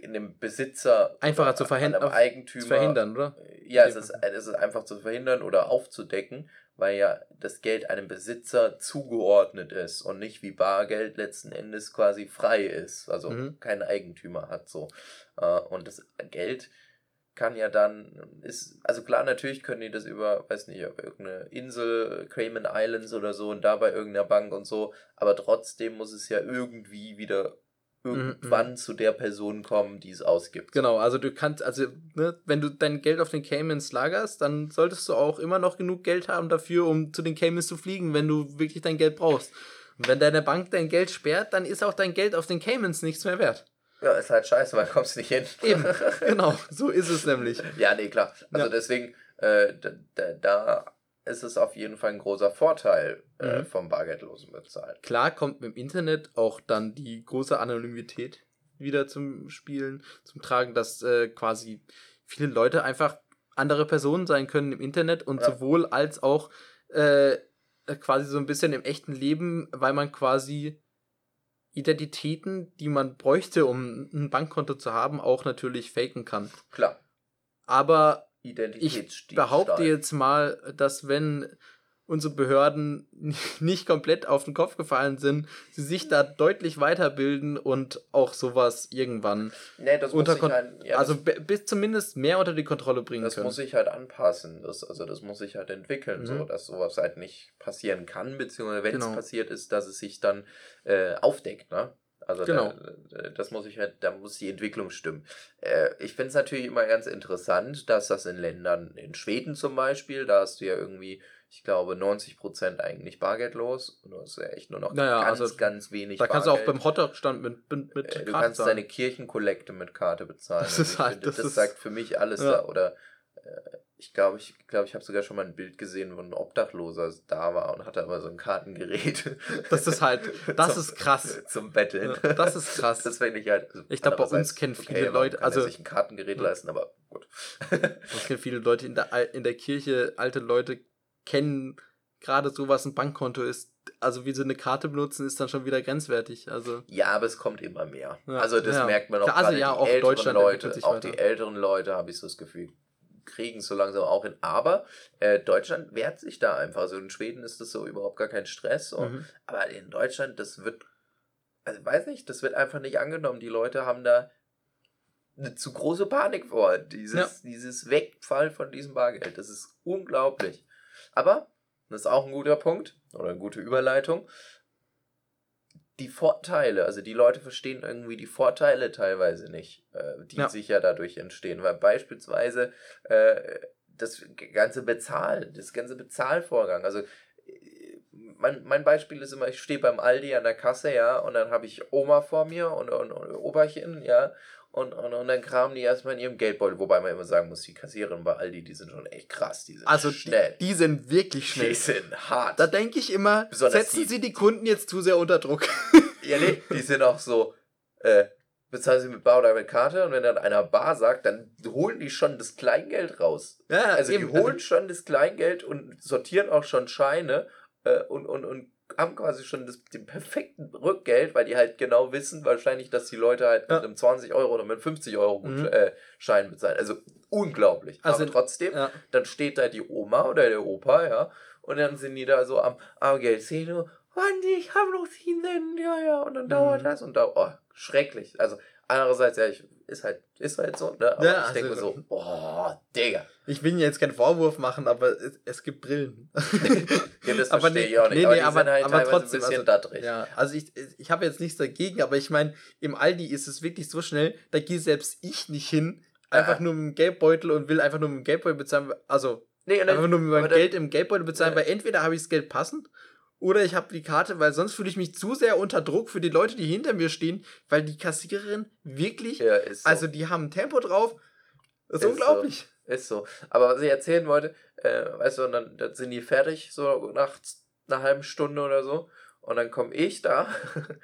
in dem Besitzer einfacher zu verhindern, Eigentümer, zu verhindern, oder? Ja, es ist, es ist einfach zu verhindern oder aufzudecken, weil ja das Geld einem Besitzer zugeordnet ist und nicht wie Bargeld letzten Endes quasi frei ist, also mhm. keinen Eigentümer hat so. Äh, und das Geld kann ja dann, ist, also klar, natürlich können die das über, weiß nicht, auf irgendeine Insel, Cayman Islands oder so und da bei irgendeiner Bank und so, aber trotzdem muss es ja irgendwie wieder irgendwann mhm. zu der Person kommen, die es ausgibt. Genau, also du kannst, also ne, wenn du dein Geld auf den Caymans lagerst, dann solltest du auch immer noch genug Geld haben dafür, um zu den Caymans zu fliegen, wenn du wirklich dein Geld brauchst. Und wenn deine Bank dein Geld sperrt, dann ist auch dein Geld auf den Caymans nichts mehr wert. Ja, ist halt scheiße, weil du kommst nicht hin. Eben, genau, so ist es nämlich. Ja, nee, klar. Also ja. deswegen, äh, da, da ist es auf jeden Fall ein großer Vorteil äh, mhm. vom bargeldlosen Bezahlen. Klar kommt mit dem Internet auch dann die große Anonymität wieder zum Spielen, zum Tragen, dass äh, quasi viele Leute einfach andere Personen sein können im Internet und ja. sowohl als auch äh, quasi so ein bisschen im echten Leben, weil man quasi Identitäten, die man bräuchte, um ein Bankkonto zu haben, auch natürlich faken kann. Klar. Aber ich behaupte jetzt mal, dass wenn unsere Behörden nicht komplett auf den Kopf gefallen sind, sie sich da deutlich weiterbilden und auch sowas irgendwann nee, unter halt, ja, also bis zumindest mehr unter die Kontrolle bringen das können. Das muss sich halt anpassen, das, also das muss sich halt entwickeln, mhm. so dass sowas halt nicht passieren kann, beziehungsweise wenn genau. es passiert ist, dass es sich dann äh, aufdeckt, ne? Also genau. da, das muss ich halt, da muss die Entwicklung stimmen. Äh, ich finde es natürlich immer ganz interessant, dass das in Ländern, in Schweden zum Beispiel, da hast du ja irgendwie, ich glaube, 90% eigentlich bargeldlos. Und du hast ja echt nur noch naja, ganz, also, ganz wenig Da kannst Bargeld. du auch beim Hotdog-Stand mit, mit, mit äh, Du kannst zahlen. deine Kirchenkollekte mit Karte bezahlen. Das, also ist halt, finde, das, das sagt für mich alles ja. da. Oder äh, ich glaube, ich glaube, ich habe sogar schon mal ein Bild gesehen, wo ein Obdachloser da war und hatte aber so ein Kartengerät. Das ist halt, das zum, ist krass. Zum Betteln. Ja, das ist krass. Das finde ich halt. Also ich glaube, bei uns kennen viele okay, Leute, also sich ein Kartengerät leisten, aber gut. Es kennen viele Leute in der in der Kirche, alte Leute kennen gerade so, was ein Bankkonto ist. Also wie sie eine Karte benutzen, ist dann schon wieder grenzwertig. Also ja, aber es kommt immer mehr. Ja, also das ja. merkt man auch. Klar, also ja, auch Deutschland Leute, auch die älteren Leute, habe ich so das Gefühl, kriegen so langsam auch hin. Aber äh, Deutschland wehrt sich da einfach. Also in Schweden ist das so überhaupt gar kein Stress. So. Mhm. Aber in Deutschland, das wird, also weiß nicht, das wird einfach nicht angenommen. Die Leute haben da eine zu große Panik vor. Dieses, ja. dieses Wegfall von diesem Bargeld. Das ist unglaublich. Aber, das ist auch ein guter Punkt oder eine gute Überleitung die Vorteile, also die Leute verstehen irgendwie die Vorteile teilweise nicht, äh, die ja. sich ja dadurch entstehen. Weil beispielsweise äh, das ganze Bezahl, das ganze Bezahlvorgang, also äh, mein, mein Beispiel ist immer, ich stehe beim Aldi an der Kasse, ja, und dann habe ich Oma vor mir und, und, und Oberchen, ja, und, und, und dann kramen die erstmal in ihrem Geldbeutel, wobei man immer sagen muss, die Kassiererin bei Aldi, die sind schon echt krass, die sind also schnell. Die, die sind wirklich schnell. Die sind hart. Da denke ich immer, Besonders setzen die, sie die Kunden jetzt zu sehr unter Druck. ja, nee, die sind auch so, äh, bezahlen sie mit Bar oder mit Karte und wenn dann einer Bar sagt, dann holen die schon das Kleingeld raus. Ja, also eben. die holen also schon das Kleingeld und sortieren auch schon Scheine äh, und, und, und haben quasi schon das, den perfekten Rückgeld, weil die halt genau wissen, wahrscheinlich, dass die Leute halt ja. mit einem 20 Euro oder mit 50 Euro mhm. äh, Schein bezahlen. Also unglaublich. Also, Aber trotzdem, ja. dann steht da die Oma oder der Opa, ja, und dann sind die da so am, am Geld sehen, Mann, ich habe noch sie nennen, ja, ja, und dann mhm. dauert das und da, oh, schrecklich. Also Andererseits, ja, ich, ist halt, ist halt so, ne? Aber ja, ich denke also, so, boah, Digga. Ich will jetzt keinen Vorwurf machen, aber es, es gibt Brillen. ja, das aber nee, ich auch nicht. Nee, nee, aber, halt aber trotzdem, ein bisschen also, Ja, also ich, ich habe jetzt nichts dagegen, aber ich meine, im Aldi ist es wirklich so schnell, da gehe selbst ich nicht hin, einfach ja. nur mit dem Geldbeutel und will einfach nur mit dem Geldbeutel bezahlen, also nee, einfach nur mit meinem Geld im Geldbeutel bezahlen, weil entweder habe ich das Geld passend oder ich habe die Karte, weil sonst fühle ich mich zu sehr unter Druck für die Leute, die hinter mir stehen, weil die Kassiererin wirklich, ja, so. also die haben ein Tempo drauf, das ist, ist unglaublich. So. Ist so. Aber was ich erzählen wollte, äh, weißt du, und dann, dann sind die fertig, so nach einer halben Stunde oder so, und dann komme ich da,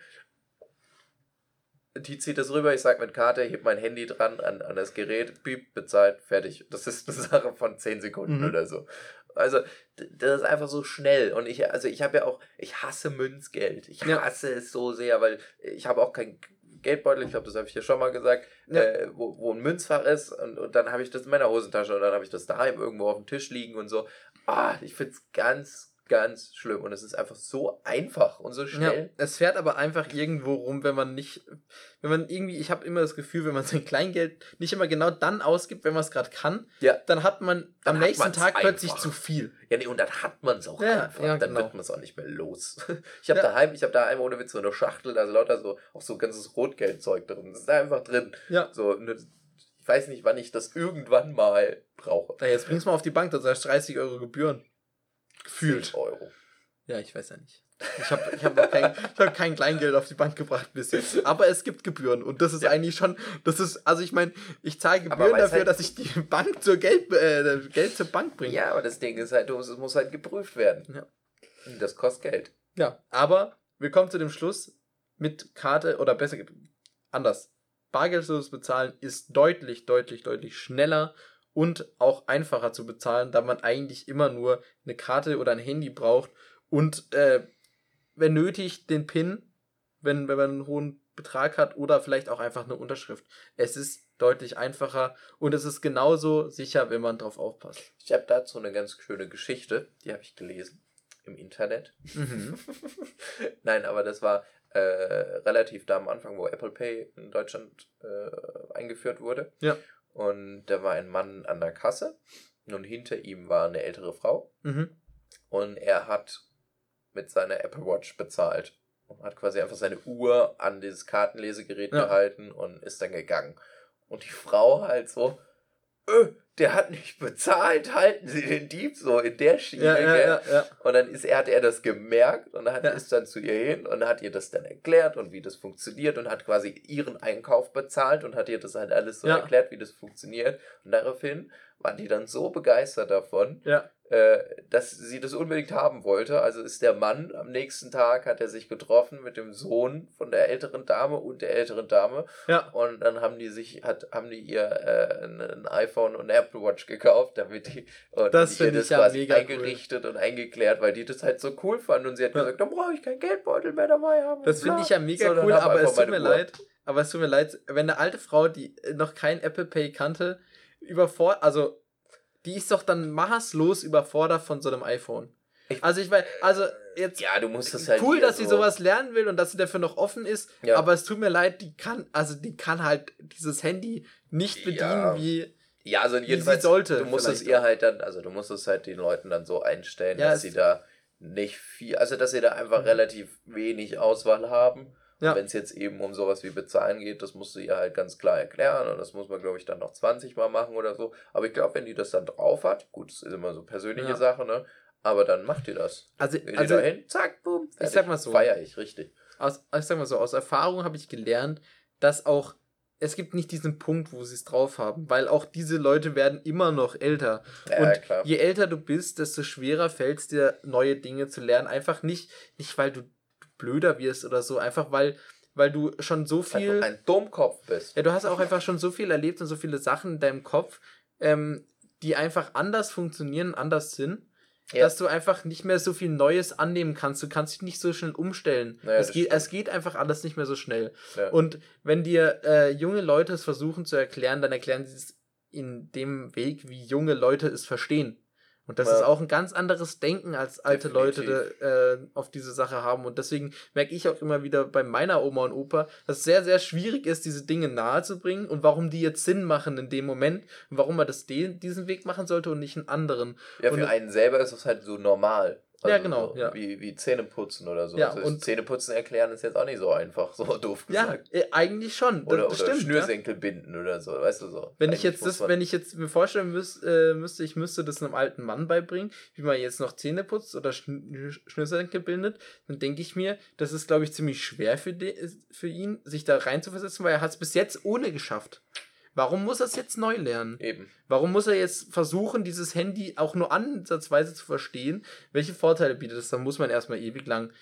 die zieht das rüber, ich sag mit Karte, heb mein Handy dran an, an das Gerät, piep, bezahlt, fertig. Das ist eine Sache von 10 Sekunden mhm. oder so. Also, das ist einfach so schnell. Und ich, also ich habe ja auch, ich hasse Münzgeld. Ich hasse ja. es so sehr, weil ich habe auch kein Geldbeutel, ich glaube, das habe ich ja schon mal gesagt, ja. äh, wo, wo ein Münzfach ist und, und dann habe ich das in meiner Hosentasche und dann habe ich das daheim irgendwo auf dem Tisch liegen und so. Ah, ich finde es ganz, ganz schlimm. Und es ist einfach so einfach und so schnell. Ja, es fährt aber einfach irgendwo rum, wenn man nicht, wenn man irgendwie, ich habe immer das Gefühl, wenn man sein Kleingeld nicht immer genau dann ausgibt, wenn man es gerade kann, ja. dann hat man dann am hat nächsten Tag einfach. plötzlich zu viel. Ja, nee, und dann hat man es auch ja, einfach. Ja, dann genau. wird man es auch nicht mehr los. Ich habe daheim, ich habe daheim ohne Witz so eine Schachtel, also lauter so, auch so ganzes Rotgeldzeug drin. Das ist da einfach drin. Ja. So, eine, ich weiß nicht, wann ich das irgendwann mal brauche. Na, jetzt bringst du mal auf die Bank, da sagst 30 Euro Gebühren. Gefühlt. Euro. Ja, ich weiß ja nicht. Ich habe ich hab kein, hab kein Kleingeld auf die Bank gebracht bis jetzt. Aber es gibt Gebühren. Und das ist ja. eigentlich schon, das ist, also ich meine, ich zahle Gebühren dafür, halt dass ich die Bank zur Geld, äh, Geld zur Bank bringe. Ja, aber das Ding ist halt, es muss halt geprüft werden. Ja. Und das kostet Geld. Ja, aber wir kommen zu dem Schluss mit Karte oder besser anders. Bargeldloses Bezahlen ist deutlich, deutlich, deutlich schneller und auch einfacher zu bezahlen, da man eigentlich immer nur eine Karte oder ein Handy braucht und äh, wenn nötig den PIN, wenn, wenn man einen hohen Betrag hat oder vielleicht auch einfach eine Unterschrift. Es ist deutlich einfacher und es ist genauso sicher, wenn man drauf aufpasst. Ich habe dazu eine ganz schöne Geschichte, die habe ich gelesen im Internet. Mhm. Nein, aber das war äh, relativ da am Anfang, wo Apple Pay in Deutschland äh, eingeführt wurde. Ja. Und da war ein Mann an der Kasse und hinter ihm war eine ältere Frau. Mhm. Und er hat mit seiner Apple Watch bezahlt. Und hat quasi einfach seine Uhr an dieses Kartenlesegerät ja. gehalten und ist dann gegangen. Und die Frau halt so, öh, der hat nicht bezahlt, halten Sie den Dieb so in der Schiene. Ja, ja, ja, und dann ist er, hat er das gemerkt und hat, ist dann zu ihr hin und hat ihr das dann erklärt und wie das funktioniert und hat quasi ihren Einkauf bezahlt und hat ihr das halt alles so erklärt, wie das funktioniert. Und daraufhin waren die dann so begeistert davon, ja. Äh, dass sie das unbedingt haben wollte. Also ist der Mann am nächsten Tag, hat er sich getroffen mit dem Sohn von der älteren Dame und der älteren Dame. Ja. Und dann haben die sich, hat, haben die ihr äh, ein, iPhone und eine Apple Watch gekauft, damit die und das ihr das ja quasi eingerichtet cool. und eingeklärt, weil die das halt so cool fanden. Und sie hat ja. gesagt, dann brauche ich keinen Geldbeutel mehr dabei haben. Das finde ich ja mega so, cool, aber es tut mir Uhr. leid. Aber es tut mir leid, wenn eine alte Frau, die noch kein Apple Pay kannte, überfordert, also die ist doch dann maßlos überfordert von so einem iPhone. also ich weiß, also jetzt ja, du musst das halt cool, dass sie sowas lernen will und dass sie dafür noch offen ist, ja. aber es tut mir leid, die kann, also die kann halt dieses Handy nicht bedienen ja. wie ja, also jedenfalls, sollte. Du musst es ihr halt dann, also du musst es halt den Leuten dann so einstellen, ja, dass sie da nicht viel, also dass sie da einfach mhm. relativ wenig Auswahl haben. Ja. Wenn es jetzt eben um sowas wie Bezahlen geht, das musst du ihr halt ganz klar erklären und das muss man, glaube ich, dann noch 20 Mal machen oder so. Aber ich glaube, wenn die das dann drauf hat, gut, das ist immer so persönliche ja. Sache, ne? Aber dann macht ihr das. Also, Geht also dahin, zack, boom, fertig. ich sag mal so. Feier ich, richtig. Aus, ich sag mal so, aus Erfahrung habe ich gelernt, dass auch es gibt nicht diesen Punkt, wo sie es drauf haben, weil auch diese Leute werden immer noch älter. Ja, und klar. je älter du bist, desto schwerer fällt es dir, neue Dinge zu lernen. Einfach nicht, nicht weil du blöder wirst oder so, einfach weil, weil du schon so viel. Ein Dummkopf bist. Ja, du hast auch einfach schon so viel erlebt und so viele Sachen in deinem Kopf, ähm, die einfach anders funktionieren, anders sind ja. dass du einfach nicht mehr so viel Neues annehmen kannst. Du kannst dich nicht so schnell umstellen. Naja, es, geht, es geht einfach alles nicht mehr so schnell. Ja. Und wenn dir äh, junge Leute es versuchen zu erklären, dann erklären sie es in dem Weg, wie junge Leute es verstehen. Und das ja. ist auch ein ganz anderes Denken, als alte Definitiv. Leute äh, auf diese Sache haben. Und deswegen merke ich auch immer wieder bei meiner Oma und Opa, dass es sehr, sehr schwierig ist, diese Dinge nahezubringen und warum die jetzt Sinn machen in dem Moment und warum man das den, diesen Weg machen sollte und nicht einen anderen. Ja, für und, einen selber ist es halt so normal. Also ja, genau. So, ja. Wie, wie Zähneputzen oder so. Ja, also und Zähneputzen erklären ist jetzt auch nicht so einfach, so doof gesagt. Ja, äh, eigentlich schon. Oder, oder stimmt, Schnürsenkel ja. binden oder so, weißt du so. Wenn ich jetzt das, wenn ich jetzt mir vorstellen müß, äh, müsste, ich müsste das einem alten Mann beibringen, wie man jetzt noch Zähne putzt oder Schn Schnürsenkel bindet, dann denke ich mir, das ist, glaube ich, ziemlich schwer für, für ihn, sich da reinzuversetzen, weil er hat es bis jetzt ohne geschafft. Warum muss er es jetzt neu lernen? Eben. Warum muss er jetzt versuchen, dieses Handy auch nur ansatzweise zu verstehen? Welche Vorteile bietet es? Dann muss man erstmal ewig lang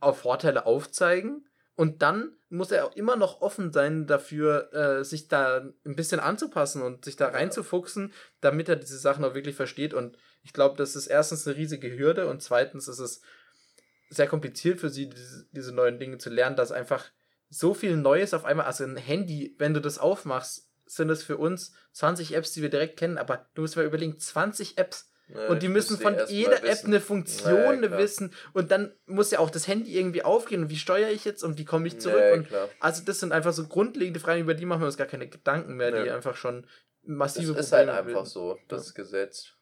auf Vorteile aufzeigen. Und dann muss er auch immer noch offen sein dafür, äh, sich da ein bisschen anzupassen und sich da reinzufuchsen, damit er diese Sachen auch wirklich versteht. Und ich glaube, das ist erstens eine riesige Hürde und zweitens ist es sehr kompliziert für sie, diese, diese neuen Dinge zu lernen, dass einfach so viel Neues auf einmal, also ein Handy, wenn du das aufmachst, sind es für uns 20 Apps, die wir direkt kennen, aber du musst mal überlegen, 20 Apps. Ja, und die müssen von jeder App eine Funktion ja, wissen und dann muss ja auch das Handy irgendwie aufgehen und wie steuere ich jetzt und wie komme ich zurück ja, und also das sind einfach so grundlegende Fragen, über die machen wir uns gar keine Gedanken mehr, die einfach schon massive das Probleme ist halt einfach so, das Gesetz.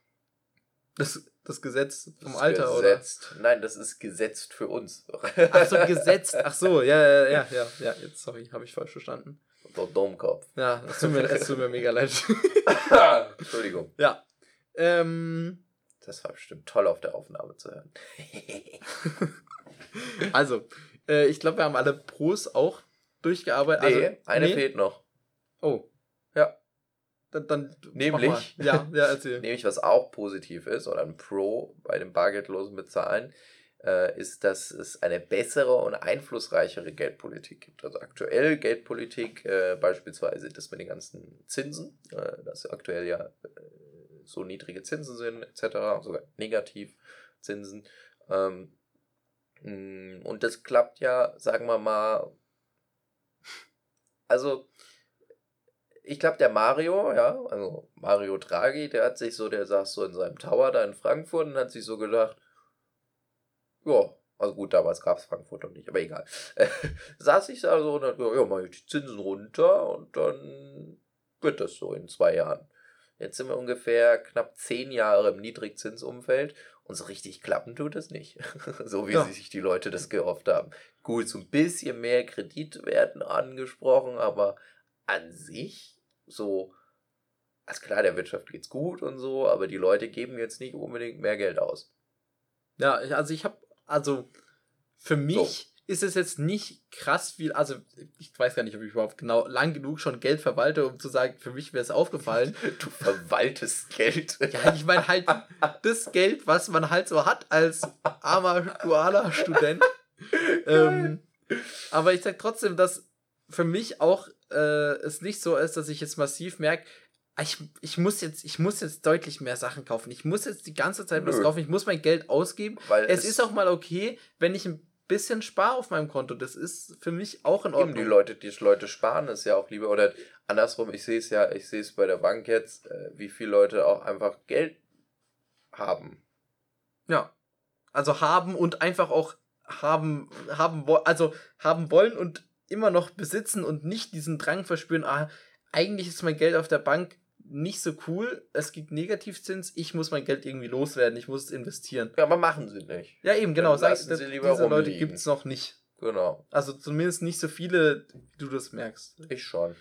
Das, das Gesetz vom das Alter, gesetzt. oder? Nein, das ist gesetzt für uns. Ach so, gesetzt. Ach so, ja, ja, ja, ja, ja. Jetzt, sorry, habe ich falsch verstanden. Der Domkopf. Ja, es tut mir, es tut mir mega leid. Entschuldigung. Ja. Ähm, das war bestimmt toll auf der Aufnahme zu hören. also, äh, ich glaube, wir haben alle Pros auch durchgearbeitet. Nee, also, eine nee. fehlt noch. Oh. Ja. Dann, dann nämlich, ja, ja, erzähl. nämlich, was auch positiv ist, oder ein Pro bei dem bargeldlosen Bezahlen, äh, ist, dass es eine bessere und einflussreichere Geldpolitik gibt. Also aktuell Geldpolitik, äh, beispielsweise das mit den ganzen Zinsen, äh, dass aktuell ja äh, so niedrige Zinsen sind, etc., sogar Negativzinsen. Ähm, mm, und das klappt ja, sagen wir mal, also ich glaube, der Mario, ja, also Mario Draghi, der hat sich so, der saß so in seinem Tower da in Frankfurt und hat sich so gedacht, ja, also gut, damals gab es Frankfurt noch nicht, aber egal. saß ich da so und dann, ja, mach ich die Zinsen runter und dann wird das so in zwei Jahren. Jetzt sind wir ungefähr knapp zehn Jahre im Niedrigzinsumfeld und so richtig klappen tut es nicht. so wie ja. sich die Leute das gehofft haben. Gut, so ein bisschen mehr Kredite werden angesprochen, aber an sich so, also klar, der Wirtschaft geht's gut und so, aber die Leute geben jetzt nicht unbedingt mehr Geld aus. Ja, also ich habe also für mich so. ist es jetzt nicht krass viel, also ich weiß gar nicht, ob ich überhaupt genau lang genug schon Geld verwalte, um zu sagen, für mich wäre es aufgefallen. Du verwaltest Geld. Ja, ich meine halt das Geld, was man halt so hat als armer dualer Student. ähm, aber ich sag trotzdem, dass für mich auch äh, es nicht so ist, dass ich jetzt massiv merke, ich, ich, muss jetzt, ich muss jetzt deutlich mehr Sachen kaufen. Ich muss jetzt die ganze Zeit was kaufen. Ich muss mein Geld ausgeben. Weil es, es ist auch mal okay, wenn ich ein bisschen spare auf meinem Konto. Das ist für mich auch in Ordnung. Eben die Leute, die Leute sparen es ja auch lieber. Oder andersrum, ich sehe es ja, ich sehe es bei der Bank jetzt, äh, wie viele Leute auch einfach Geld haben. Ja. Also haben und einfach auch haben, haben, also haben wollen und immer noch besitzen und nicht diesen Drang verspüren, ah, eigentlich ist mein Geld auf der Bank nicht so cool, es gibt Negativzins, ich muss mein Geld irgendwie loswerden, ich muss es investieren. Ja, aber machen sie nicht. Ja, eben, genau. Sag, sie diese rumliegen. Leute gibt es noch nicht. Genau. Also zumindest nicht so viele, wie du das merkst. Ich schon.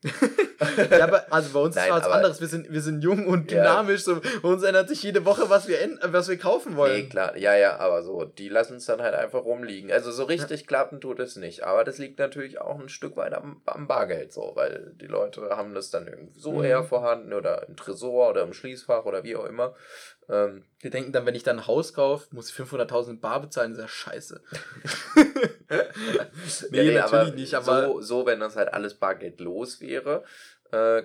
ja, aber also bei uns Nein, ist was anderes. Wir sind, wir sind jung und dynamisch. Ja. So, bei uns ändert sich jede Woche, was wir, was wir kaufen wollen. Nee, klar. Ja, ja, aber so, die lassen es dann halt einfach rumliegen. Also so richtig ja. klappen tut es nicht. Aber das liegt natürlich auch ein Stück weit am, am Bargeld so, weil die Leute haben das dann irgendwie so mhm. eher vorhanden oder im Tresor oder im Schließfach oder wie auch immer. Ähm, die denken dann, wenn ich dann ein Haus kaufe, muss ich 500.000 Bar bezahlen, das ist ja scheiße. nee, nee, natürlich aber nicht, aber. So, so, wenn das halt alles bargeldlos wäre, äh,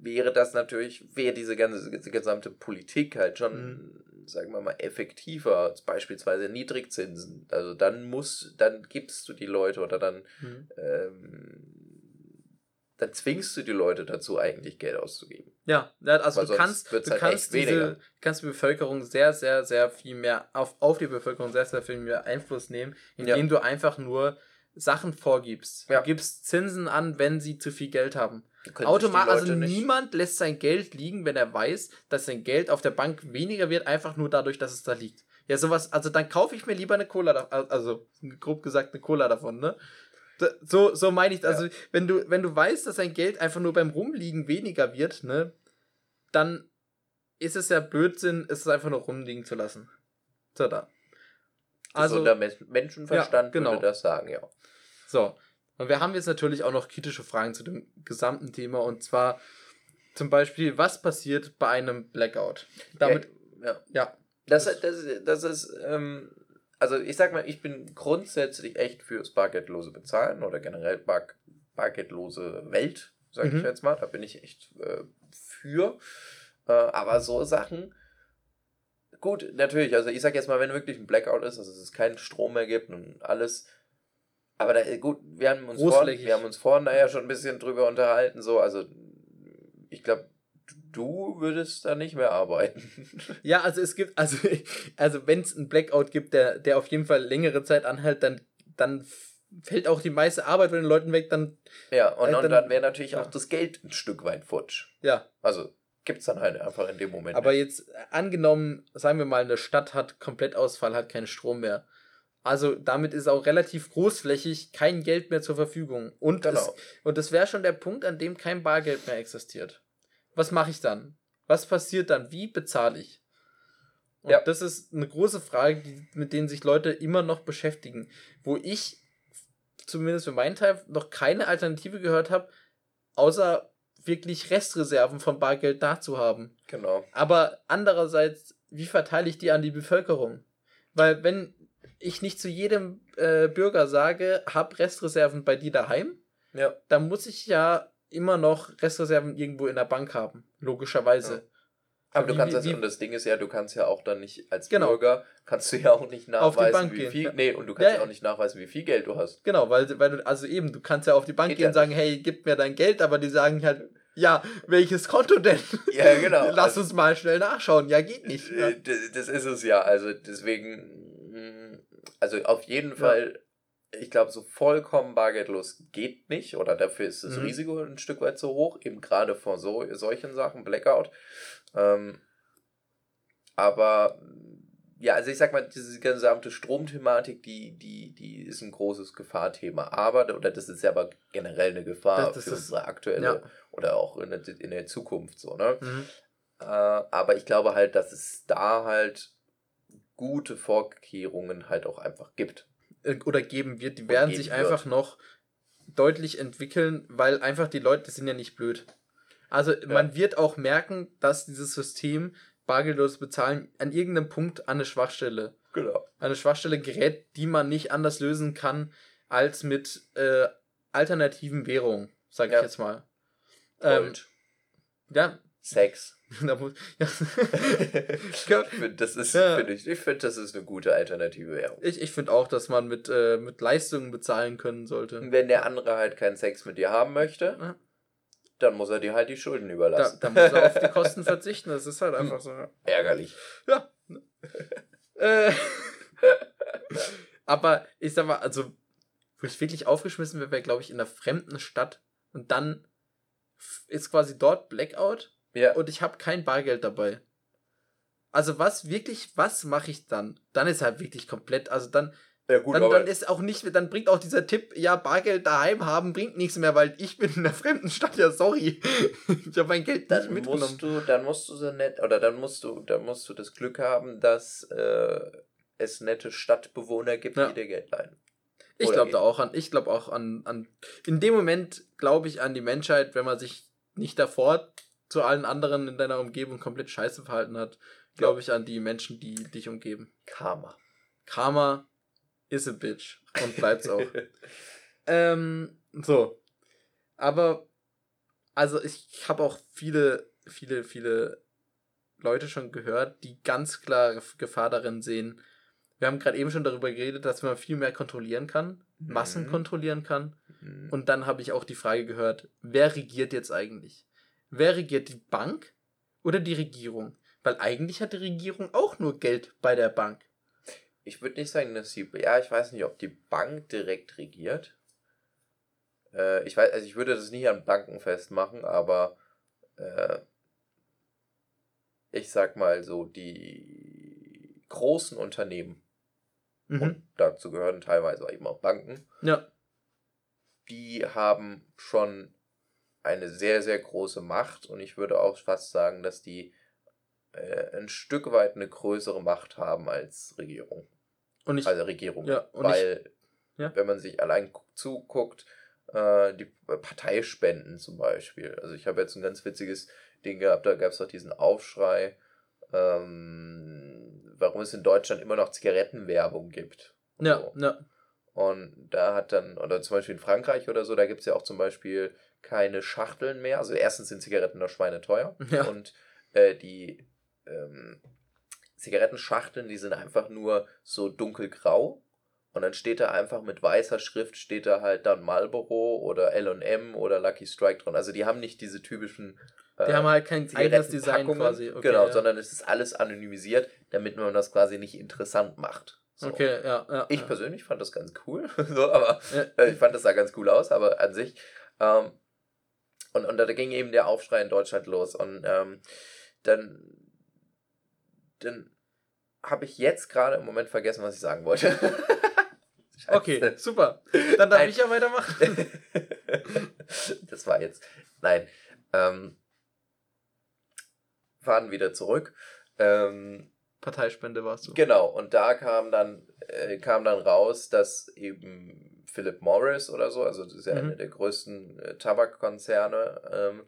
wäre das natürlich, wäre diese ganze diese gesamte Politik halt schon, mhm. sagen wir mal, effektiver, beispielsweise Niedrigzinsen. Also dann muss, dann gibst du die Leute oder dann mhm. ähm, dann zwingst du die Leute dazu, eigentlich Geld auszugeben. Ja, also du kannst, du halt kannst, diese, kannst die Bevölkerung sehr, sehr, sehr viel mehr, auf, auf die Bevölkerung sehr, sehr viel mehr Einfluss nehmen, indem ja. du einfach nur Sachen vorgibst. Ja. Du gibst Zinsen an, wenn sie zu viel Geld haben. Automatisch, also niemand lässt sein Geld liegen, wenn er weiß, dass sein Geld auf der Bank weniger wird, einfach nur dadurch, dass es da liegt. Ja, sowas, also dann kaufe ich mir lieber eine Cola, also grob gesagt eine Cola davon, ne? So, so meine ich, also ja. wenn du, wenn du weißt, dass dein Geld einfach nur beim Rumliegen weniger wird, ne, dann ist es ja Blödsinn, es einfach nur rumliegen zu lassen. So da. Also der Menschenverstand ja, genau. würde das sagen, ja. So. Und wir haben jetzt natürlich auch noch kritische Fragen zu dem gesamten Thema und zwar zum Beispiel, was passiert bei einem Blackout? Damit, ja. ja. ja. Das, das, das ist, ähm, also ich sag mal, ich bin grundsätzlich echt fürs bargeldlose Bezahlen oder generell bar bargeldlose Welt, sage mhm. ich jetzt mal. Da bin ich echt äh, für. Äh, aber so Sachen, gut, natürlich, also ich sag jetzt mal, wenn wirklich ein Blackout ist, also es keinen Strom mehr gibt und alles. Aber da, gut, wir haben uns vorhin, wir haben uns vorhin da ja schon ein bisschen drüber unterhalten, so, also ich glaube, du würdest da nicht mehr arbeiten. Ja, also es gibt, also, also wenn es einen Blackout gibt, der, der auf jeden Fall längere Zeit anhält, dann, dann fällt auch die meiste Arbeit von den Leuten weg, dann. Ja, und, äh, dann, dann wäre natürlich ja. auch das Geld ein Stück weit futsch. Ja. Also gibt es dann halt einfach in dem Moment. Aber nicht. jetzt äh, angenommen, sagen wir mal, eine Stadt hat Komplettausfall, hat keinen Strom mehr. Also damit ist auch relativ großflächig kein Geld mehr zur Verfügung. Und genau. es, und das wäre schon der Punkt, an dem kein Bargeld mehr existiert was mache ich dann? Was passiert dann? Wie bezahle ich? Und ja. das ist eine große Frage, die, mit denen sich Leute immer noch beschäftigen. Wo ich zumindest für meinen Teil noch keine Alternative gehört habe, außer wirklich Restreserven von Bargeld da zu haben. Genau. Aber andererseits, wie verteile ich die an die Bevölkerung? Weil wenn ich nicht zu jedem äh, Bürger sage, hab Restreserven bei dir daheim, ja. dann muss ich ja immer noch Restreserven irgendwo in der Bank haben, logischerweise. Ja. Aber du kannst das, und das Ding ist ja, du kannst ja auch dann nicht, als genau. Bürger, kannst du ja auch nicht nachweisen, wie gehen. viel, nee, und du kannst ja, ja, auch nicht nachweisen, wie viel Geld du hast. Genau, weil, weil du, also eben, du kannst ja auf die Bank Geht gehen und sagen, hey, gib mir dein Geld, aber die sagen halt, ja, welches Konto denn? Ja, genau. Lass also, uns mal schnell nachschauen. Ja, geht nicht. Ja. Äh, das, das, ist es ja, also deswegen, mm, also auf jeden Fall ich glaube, so vollkommen bargeldlos geht nicht oder dafür ist das mhm. Risiko ein Stück weit zu hoch, eben gerade vor so, solchen Sachen, Blackout. Ähm, aber ja, also ich sag mal, diese gesamte Stromthematik, die, die, die ist ein großes Gefahrthema. Aber, oder das ist ja aber generell eine Gefahr das, das für unsere aktuelle ja. oder auch in der, in der Zukunft so, ne? Mhm. Äh, aber ich glaube halt, dass es da halt gute Vorkehrungen halt auch einfach gibt. Äh, oder geben wird, die werden sich einfach wird. noch deutlich entwickeln, weil einfach die Leute sind ja nicht blöd. Also ja. man wird auch merken, dass dieses System bargeldloses Bezahlen an irgendeinem Punkt an eine Schwachstelle, genau. eine Schwachstelle gerät, die man nicht anders lösen kann als mit äh, alternativen Währungen, sage ja. ich jetzt mal. Ähm, ja. Sex. ja. ich finde, das, ist, ja. find ich, ich find, das ist eine gute alternative Währung. Ich, ich finde auch, dass man mit, äh, mit Leistungen bezahlen können sollte. Wenn der andere halt keinen Sex mit dir haben möchte, ja. dann muss er dir halt die Schulden überlassen. Da, dann muss er auf die Kosten verzichten. Das ist halt einfach so. Ärgerlich. Ja. äh, aber ich sag mal, also, wo ich wirklich aufgeschmissen wäre, wäre, glaube ich, in einer fremden Stadt und dann ist quasi dort Blackout ja. und ich habe kein Bargeld dabei. Also was wirklich, was mache ich dann? Dann ist halt wirklich komplett, also dann, ja, gut, dann, dann ist auch nicht, dann bringt auch dieser Tipp, ja, Bargeld daheim haben, bringt nichts mehr, weil ich bin in der fremden Stadt, ja, sorry. ich habe mein Geld dann nicht mitgenommen. Musst du, dann musst du so nett, oder dann musst du, dann musst du das Glück haben, dass äh, es nette Stadtbewohner gibt, ja. die dir Geld leihen. Ich glaube da auch an, ich glaube auch an, an, in dem Moment glaube ich an die Menschheit, wenn man sich nicht davor zu allen anderen in deiner Umgebung komplett scheiße verhalten hat, glaube ich an die Menschen, die dich umgeben. Karma. Karma is a bitch und bleibt's auch. ähm, so. Aber, also ich habe auch viele, viele, viele Leute schon gehört, die ganz klar Gefahr darin sehen, wir haben gerade eben schon darüber geredet, dass man viel mehr kontrollieren kann, mhm. Massen kontrollieren kann. Mhm. Und dann habe ich auch die Frage gehört, wer regiert jetzt eigentlich? Wer regiert die Bank oder die Regierung? Weil eigentlich hat die Regierung auch nur Geld bei der Bank. Ich würde nicht sagen, dass sie, ja, ich weiß nicht, ob die Bank direkt regiert. Äh, ich weiß, also ich würde das nicht an Banken festmachen, aber äh, ich sag mal so, die großen Unternehmen Mhm. Und dazu gehören teilweise eben auch Banken. Ja. Die haben schon eine sehr, sehr große Macht und ich würde auch fast sagen, dass die äh, ein Stück weit eine größere Macht haben als Regierung. Und ich, also Regierung. Ja, Weil, ich, ja. wenn man sich allein zuguckt, äh, die Parteispenden zum Beispiel. Also ich habe jetzt ein ganz witziges Ding gehabt, da gab es auch diesen Aufschrei, ähm, warum es in Deutschland immer noch Zigarettenwerbung gibt. Ja, so. ja. Und da hat dann, oder zum Beispiel in Frankreich oder so, da gibt es ja auch zum Beispiel keine Schachteln mehr. Also erstens sind Zigaretten noch schweineteuer. Ja. Und äh, die ähm, Zigarettenschachteln, die sind einfach nur so dunkelgrau. Und dann steht da einfach mit weißer Schrift, steht da halt dann Marlboro oder LM oder Lucky Strike drin. Also die haben nicht diese typischen die haben halt kein eigenes Design quasi. Okay, genau, ja. sondern es ist alles anonymisiert, damit man das quasi nicht interessant macht. So. Okay, ja, ja. Ich ja. persönlich fand das ganz cool, so, aber äh, ich fand das sah ganz cool aus, aber an sich. Ähm, und, und da ging eben der Aufschrei in Deutschland los. Und ähm, dann, dann habe ich jetzt gerade im Moment vergessen, was ich sagen wollte. okay, super. Dann darf Nein. ich ja weitermachen. das war jetzt. Nein. Ähm, fahren wieder zurück. Ähm, Parteispende warst du. Genau, und da kam dann, äh, kam dann raus, dass eben Philip Morris oder so, also das ist ja mhm. einer der größten äh, Tabakkonzerne, ähm,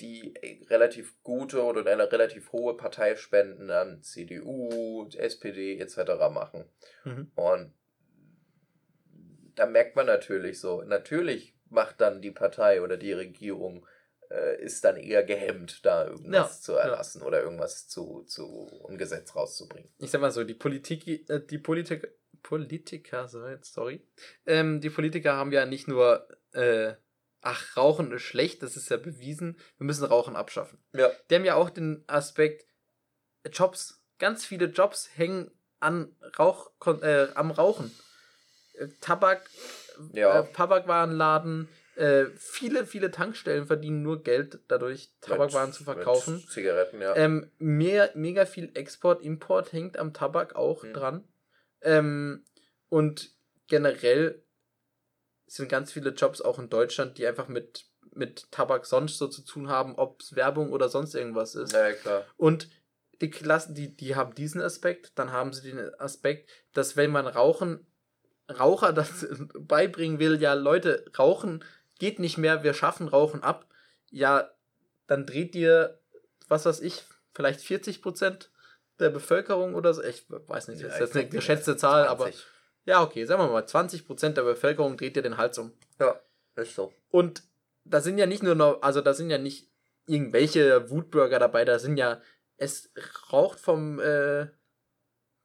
die relativ gute oder eine relativ hohe Parteispenden an CDU, SPD etc. machen. Mhm. Und da merkt man natürlich so, natürlich macht dann die Partei oder die Regierung äh, ist dann eher gehemmt, da irgendwas ja, zu erlassen ja. oder irgendwas zu, zu ein Gesetz rauszubringen. Ich sag mal so, die Politik, äh, die Politik, Politiker, sorry, ähm, die Politiker haben ja nicht nur, äh, ach, Rauchen ist schlecht, das ist ja bewiesen, wir müssen Rauchen abschaffen. Ja. Die haben ja auch den Aspekt, Jobs, ganz viele Jobs hängen an Rauch, äh, am Rauchen. Äh, Tabak, ja. äh, Tabakwarenladen, äh, viele, viele Tankstellen verdienen nur Geld dadurch, Tabakwaren mit, zu verkaufen. Zigaretten, ja. Ähm, mehr, mega viel Export, Import hängt am Tabak auch mhm. dran. Ähm, und generell sind ganz viele Jobs auch in Deutschland, die einfach mit, mit Tabak sonst so zu tun haben, ob es Werbung oder sonst irgendwas ist. Ja, klar. Und die Klassen, die, die haben diesen Aspekt, dann haben sie den Aspekt, dass wenn man Rauchen Raucher das beibringen will, ja Leute, Rauchen geht nicht mehr, wir schaffen Rauchen ab, ja, dann dreht dir, was weiß ich, vielleicht 40 Prozent der Bevölkerung oder so, ich weiß nicht, das ist jetzt eine geschätzte Zahl, 20. aber ja, okay, sagen wir mal, 20 Prozent der Bevölkerung dreht dir den Hals um. Ja, ist so. Und da sind ja nicht nur noch, also da sind ja nicht irgendwelche Wutbürger dabei, da sind ja, es raucht vom äh,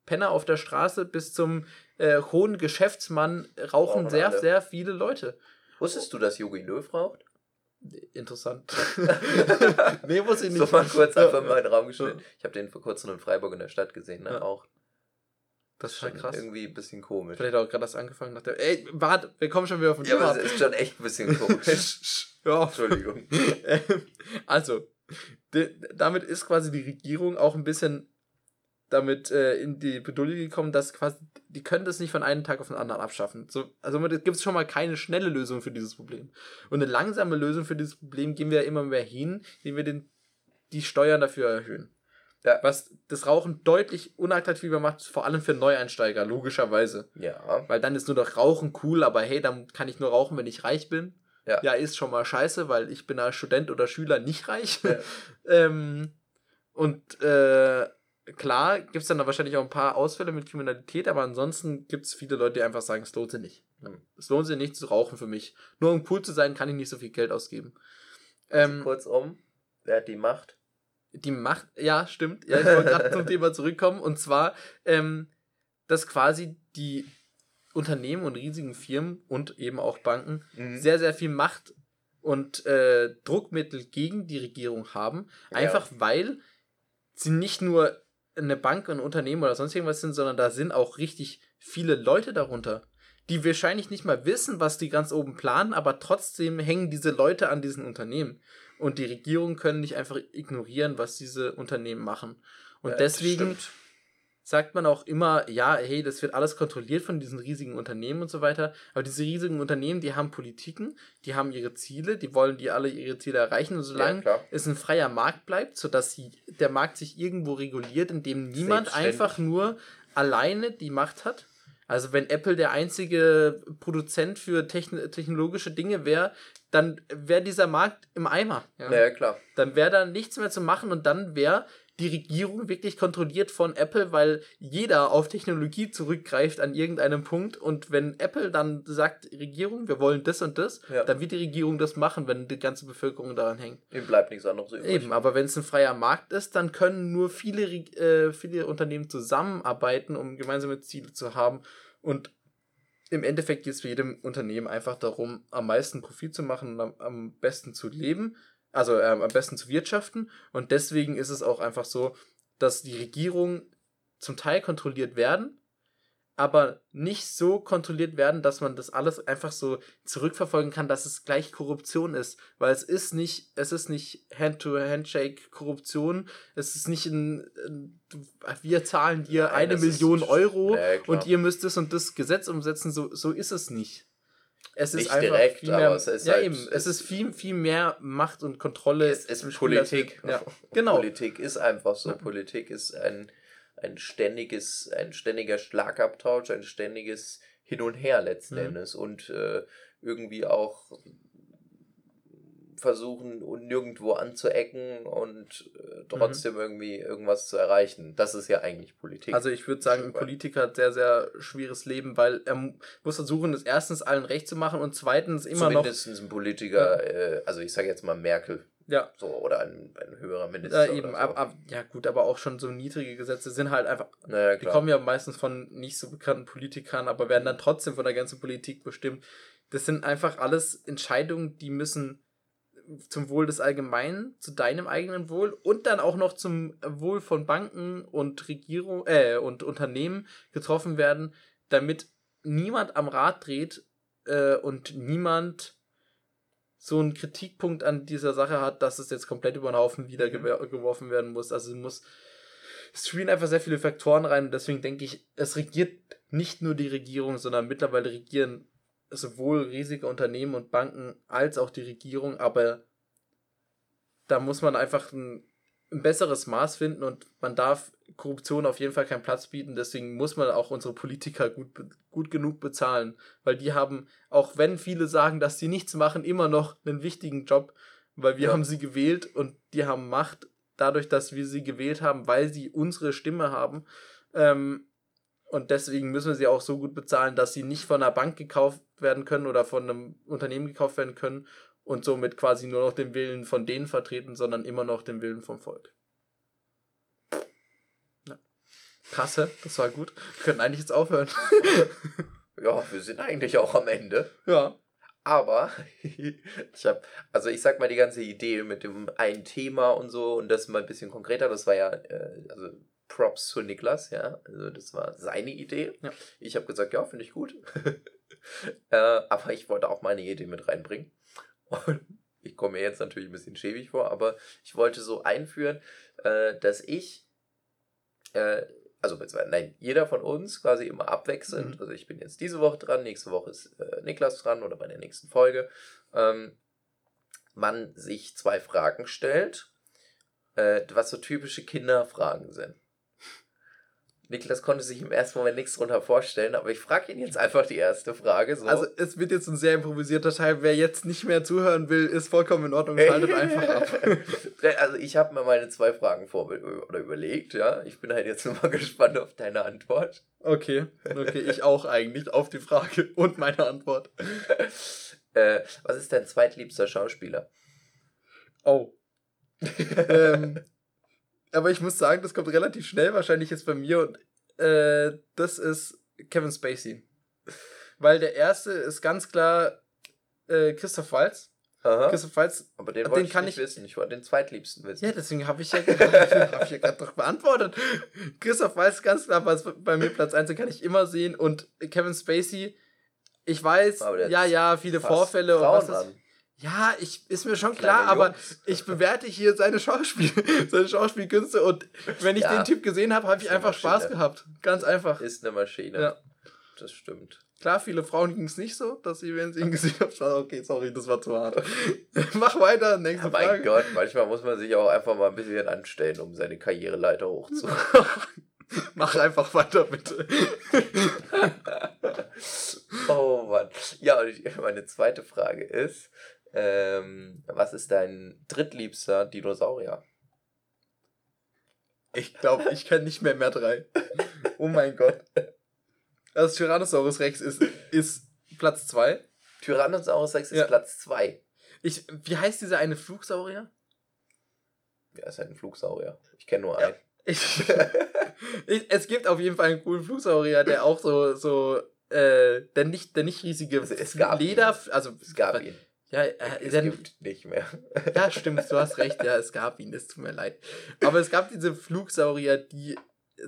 Penner auf der Straße bis zum äh, hohen Geschäftsmann rauchen Rauchen sehr, alle. sehr viele Leute. Wusstest du, dass Jogi Löw raucht? Interessant. nee, muss ich nicht. So mal kurz einfach mal in den Raum gestellt. Ich habe den vor kurzem in Freiburg in der Stadt gesehen, ne? Auch Das ist schon krass. irgendwie ein bisschen komisch. Vielleicht auch gerade das angefangen und dachte, ey, warte, wir kommen schon wieder von Ja, aber ab. es ist schon echt ein bisschen komisch. ja. Entschuldigung. Ähm, also, damit ist quasi die Regierung auch ein bisschen damit äh, in die Bedulde gekommen, dass quasi, die können das nicht von einem Tag auf den anderen abschaffen. So, also gibt es schon mal keine schnelle Lösung für dieses Problem. Und eine langsame Lösung für dieses Problem gehen wir immer mehr hin, indem wir den, die Steuern dafür erhöhen. Ja. Was das Rauchen deutlich unattraktiver macht, vor allem für Neueinsteiger, logischerweise. Ja. Weil dann ist nur noch Rauchen cool, aber hey, dann kann ich nur rauchen, wenn ich reich bin. Ja. ja ist schon mal scheiße, weil ich bin als Student oder Schüler nicht reich. Ja. ähm, und äh, klar gibt es dann da wahrscheinlich auch ein paar Ausfälle mit Kriminalität, aber ansonsten gibt es viele Leute, die einfach sagen, es lohnt sich nicht. Es lohnt sich nicht zu rauchen für mich. Nur um cool zu sein, kann ich nicht so viel Geld ausgeben. Ähm, Kurzum, wer hat die Macht? die Macht, ja, stimmt. Ja, ich wollte gerade zum Thema zurückkommen. Und zwar, ähm, dass quasi die Unternehmen und riesigen Firmen und eben auch Banken Mhm. sehr, sehr viel Macht und äh, Druckmittel gegen die Regierung haben. Ja. Einfach weil sie nicht nur eine Bank, ein Unternehmen oder sonst irgendwas sind, sondern da sind auch richtig viele Leute darunter, die wahrscheinlich nicht mal wissen, was die ganz oben planen, aber trotzdem hängen diese Leute an diesen Unternehmen. Und die Regierungen können nicht einfach ignorieren, was diese Unternehmen machen. Und Ja, deswegen. Sagt man auch immer, ja, hey, das wird alles kontrolliert von diesen riesigen Unternehmen und so weiter. Aber diese riesigen Unternehmen, die haben Politiken, die haben ihre Ziele, die wollen die alle ihre Ziele erreichen. Und solange Ja, es ein freier Markt bleibt, sodass der Markt sich irgendwo reguliert, indem niemand einfach nur alleine die Macht hat. Also wenn Apple der einzige Produzent für techn technologische Dinge wäre, dann wäre dieser Markt im Eimer. Ja? Ja, klar. dann wäre da nichts mehr zu machen und dann wäre die Regierung wirklich kontrolliert von Apple, weil jeder auf Technologie zurückgreift an irgendeinem Punkt und wenn Apple dann sagt, Regierung, wir wollen das und das, Ja. dann wird die Regierung das machen, wenn die ganze Bevölkerung daran hängt. Ihm bleibt nichts anderes übrig. Eben, aber wenn es ein freier Markt ist, dann können nur viele, äh, viele Unternehmen zusammenarbeiten, um gemeinsame Ziele zu haben. Und im Endeffekt geht es für jedem Unternehmen einfach darum, am meisten Profit zu machen und am, am besten zu leben, also ähm, am besten zu wirtschaften. Und deswegen ist es auch einfach so, dass die Regierungen zum Teil kontrolliert werden, aber nicht so kontrolliert werden, dass man das alles einfach so zurückverfolgen kann, dass es gleich Korruption ist, weil es ist nicht, es ist nicht Hand-to-Handshake Korruption, es ist nicht ein, wir zahlen dir Nein, eine Million Euro Ja, und ihr müsst das und das Gesetz umsetzen, so, so ist es nicht. Es ist Nicht direkt, viel mehr, aber es ist ja halt- eben, es- ist viel, viel mehr Macht und Kontrolle. Es ist Politik. Ja, genau. Politik ist einfach so. Ja. Politik ist ein, ein ständiges, ein ständiger Schlagabtausch, ein ständiges Hin und Her letzten Mhm. Endes und äh, irgendwie auch versuchen und nirgendwo anzuecken und äh, trotzdem irgendwie irgendwas zu erreichen. Das ist ja eigentlich Politik. Mhm. Also ich würde sagen, ein. Politiker hat sehr, sehr schweres Leben, weil er mu- muss versuchen, es erstens allen recht zu machen und zweitens immer noch. Zumindest ein Politiker, äh, also ich sage jetzt mal Merkel, Ja, so oder ein, ein höherer Minister. äh, eben, oder so. ab, ab, ja gut, aber auch schon so niedrige Gesetze sind halt einfach, naja, die kommen ja meistens von nicht so bekannten Politikern, aber werden dann trotzdem von der ganzen Politik bestimmt. Das sind einfach alles Entscheidungen, die müssen zum Wohl des Allgemeinen, zu deinem eigenen Wohl und dann auch noch zum Wohl von Banken und Regierung äh, und Unternehmen getroffen werden, damit niemand am Rad dreht äh, und niemand so einen Kritikpunkt an dieser Sache hat, dass es jetzt komplett über den Haufen wieder Mhm. geworfen werden muss. Also es muss es spielen einfach sehr viele Faktoren rein und deswegen denke ich, es regiert nicht nur die Regierung, sondern mittlerweile regieren sowohl riesige Unternehmen und Banken als auch die Regierung, aber da muss man einfach ein, ein besseres Maß finden und man darf Korruption auf jeden Fall keinen Platz bieten, deswegen muss man auch unsere Politiker gut, gut genug bezahlen, weil die haben, auch wenn viele sagen, dass sie nichts machen, immer noch einen wichtigen Job, weil wir Ja. haben sie gewählt und die haben Macht dadurch, dass wir sie gewählt haben, weil sie unsere Stimme haben. Ähm, und deswegen müssen wir sie auch so gut bezahlen, dass sie nicht von einer Bank gekauft werden können oder von einem Unternehmen gekauft werden können und somit quasi nur noch den Willen von denen vertreten, sondern immer noch den Willen vom Volk. Ja. Krasse, das war gut. Wir können eigentlich jetzt aufhören. ja, wir sind eigentlich auch am Ende. Ja. Aber ich habe, also ich sag mal, die ganze Idee mit dem einen Thema und so und das mal ein bisschen konkreter, das war ja, äh, also Props zu Niklas, ja. Also das war seine Idee. Ja. Ich habe gesagt, ja, finde ich gut. äh, aber ich wollte auch meine Idee mit reinbringen. Und ich komme mir jetzt natürlich ein bisschen schäbig vor, aber ich wollte so einführen, äh, dass ich, äh, also nein, jeder von uns quasi immer abwechselnd, mhm. also ich bin jetzt diese Woche dran, nächste Woche ist äh, Niklas dran oder bei der nächsten Folge, ähm, man sich zwei Fragen stellt, äh, was so typische Kinderfragen sind. Niklas konnte sich im ersten Moment nichts drunter vorstellen, aber ich frage ihn jetzt einfach die erste Frage. So. Also es wird jetzt ein sehr improvisierter Teil. Wer jetzt nicht mehr zuhören will, ist vollkommen in Ordnung. Schaltet einfach ab. also ich habe mir meine zwei Fragen vor oder überlegt, ja. Ich bin halt jetzt nur mal gespannt auf deine Antwort. Okay, okay, ich auch eigentlich auf die Frage und meine Antwort. äh, was ist dein zweitliebster Schauspieler? Oh. ähm, aber ich muss sagen, das kommt relativ schnell, wahrscheinlich jetzt bei mir. Und äh, das ist Kevin Spacey. Weil der erste ist ganz klar äh, Christoph Waltz. Aha. Christoph Waltz. Aber den, den kann ich wissen. Ich wollte den zweitliebsten wissen. Ja, deswegen habe ich ja, hab ich ja gerade doch beantwortet. Christoph Waltz ganz klar, was bei mir Platz 1 kann ich immer sehen. Und Kevin Spacey, ich weiß, ja, ja, viele Vorfälle Frauen und was ist. Ja, ich, ist mir schon klar, aber ich bewerte hier seine Schauspiel, seine Schauspielkünste und wenn ich ja, den Typ gesehen habe, habe ich einfach Spaß gehabt. Ganz einfach. Ist eine Maschine. Ja. Das stimmt. Klar, viele Frauen ging es nicht so, dass sie, wenn sie ihn gesehen haben, okay, sorry, das war zu hart. Mach weiter, nächste ja, mein Frage. Gott, manchmal muss man sich auch einfach mal ein bisschen anstellen, um seine Karriereleiter hochzu. Mach einfach weiter, bitte. oh Mann. Ja, und meine zweite Frage ist, ähm, was ist dein drittliebster Dinosaurier? Ich glaube, ich kenne nicht mehr mehr drei. Oh mein Gott. Also Tyrannosaurus Rex ist, ist Platz 2. Tyrannosaurus Rex ist ja. Platz 2. wie heißt dieser eine Flugsaurier? Ja, ist halt ein Flugsaurier. Ich kenne nur einen. Ja. Ich, ich, es gibt auf jeden Fall einen coolen Flugsaurier, der auch so, so äh, der nicht, der nicht riesige also es gab Leder, ihn. also es gab ihn. Ja, äh, es dann, gibt nicht mehr. ja, stimmt, du hast recht, ja, es gab ihn, es tut mir leid. Aber es gab diese Flugsaurier, die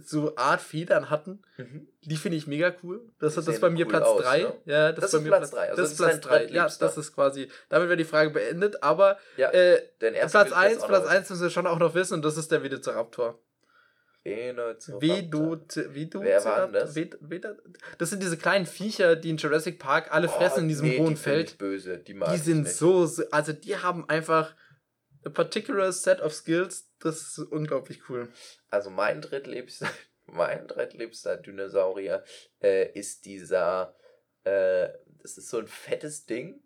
so Art Federn hatten. Mhm. Die finde ich mega cool. Das ist das bei mir cool Platz 3. Ne? Ja, das, das ist bei mir Platz 3. Also das, ist Platz 3. Ja, das ist quasi. Damit wäre die Frage beendet. Aber ja, äh, Platz 1, Platz 1 müssen wir schon auch noch wissen und das ist der Velociraptor. Wie du, Wer war denn das? Das sind diese kleinen Viecher, die in Jurassic Park alle oh, fressen in diesem nee, hohen die Feld. böse, die, die sind nicht. so, also die haben einfach a particular set of skills. Das ist unglaublich cool. Also mein drittliebster, mein drittliebster Dinosaurier äh, ist dieser, äh, das ist so ein fettes Ding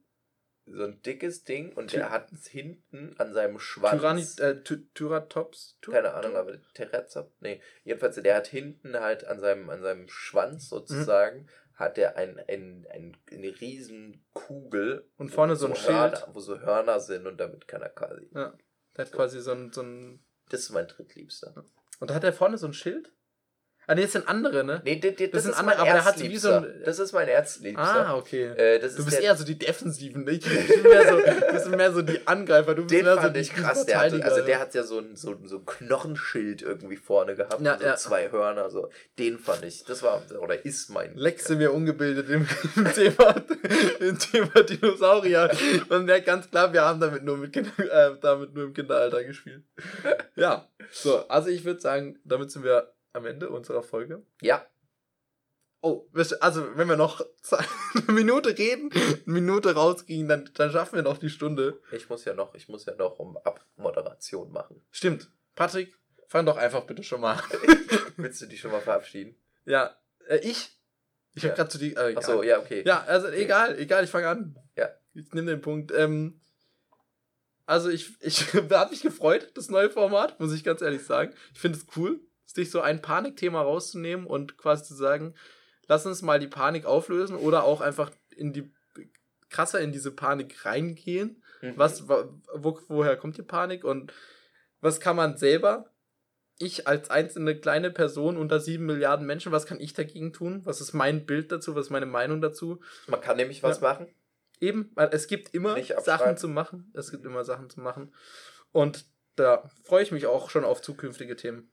so ein dickes Ding und Ty der hat hinten an seinem Schwanz. Tyranni, äh, Tyratops? Keine Ahnung, aber Terazop? Nee. Jedenfalls, der hat hinten halt an seinem, an seinem Schwanz sozusagen, mhm. hat er ein, ein, ein, eine riesen Kugel. Und vorne so ein Hörner, Schild. Wo so Hörner sind und damit kann er quasi. Ja. Der hat so. quasi so ein, so ein. Das ist mein drittliebster. Und da hat er vorne so ein Schild? Ah, nee, das sind andere, ne? Nee, das, das, das sind andere, aber der hat wie so ein. Das ist mein Erzliebster. Ah, okay. Äh, du bist eher so die Defensiven, ne? Ich bin mehr so, sind mehr so die Angreifer. Du bist Den mehr fand so ich krass. Der hatte, also der hat ja so ein, so, so ein Knochenschild irgendwie vorne gehabt. Ja, so ja. zwei Hörner. So. Den fand ich. Das war, oder ist mein. Lexe mir ungebildet im, im, Thema, im Thema Dinosaurier. Man merkt ganz klar, wir haben damit nur, mit, äh, damit nur im Kinderalter gespielt. Ja, so. Also ich würde sagen, damit sind wir am Ende unserer Folge. Ja. Oh, also wenn wir noch eine Minute reden, eine Minute rausgehen, dann, dann schaffen wir noch die Stunde. Ich muss ja noch, ich muss ja noch um Abmoderation machen. Stimmt. Patrick, fang doch einfach bitte schon mal an. Willst du dich schon mal verabschieden? Ja, äh, ich? Ich ja. habe gerade zu dir. Äh, Ach so, ja, okay. Ja, also okay. egal, egal, ich fange an. Ja. Ich nehme den Punkt. Ähm, also ich, ich habe mich gefreut, das neue Format, muss ich ganz ehrlich sagen. Ich finde es cool sich so ein Panikthema rauszunehmen und quasi zu sagen, lass uns mal die Panik auflösen oder auch einfach in die krasser in diese Panik reingehen. Mhm. Was, wo, woher kommt die Panik und was kann man selber, ich als einzelne kleine Person unter sieben Milliarden Menschen, was kann ich dagegen tun? Was ist mein Bild dazu? Was ist meine Meinung dazu? Man kann nämlich was ja. machen. Eben, weil es gibt immer Sachen zu machen. Es gibt immer Sachen zu machen. Und da freue ich mich auch schon auf zukünftige Themen.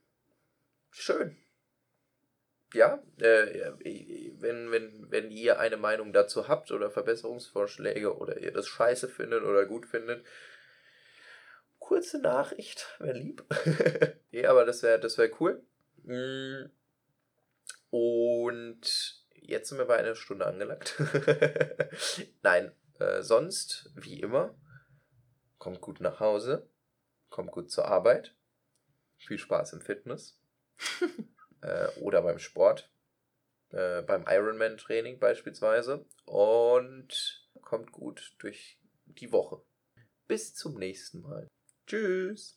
Schön. Ja, äh, wenn, wenn, wenn ihr eine Meinung dazu habt oder Verbesserungsvorschläge oder ihr das scheiße findet oder gut findet, kurze Nachricht, wäre lieb. ja, aber das wäre das wär cool. Mm. Und jetzt sind wir bei einer Stunde angelangt. Nein, äh, sonst, wie immer, kommt gut nach Hause, kommt gut zur Arbeit, viel Spaß im Fitness äh, oder beim Sport, äh, beim Ironman-Training beispielsweise und kommt gut durch die Woche. Bis zum nächsten Mal. Tschüss.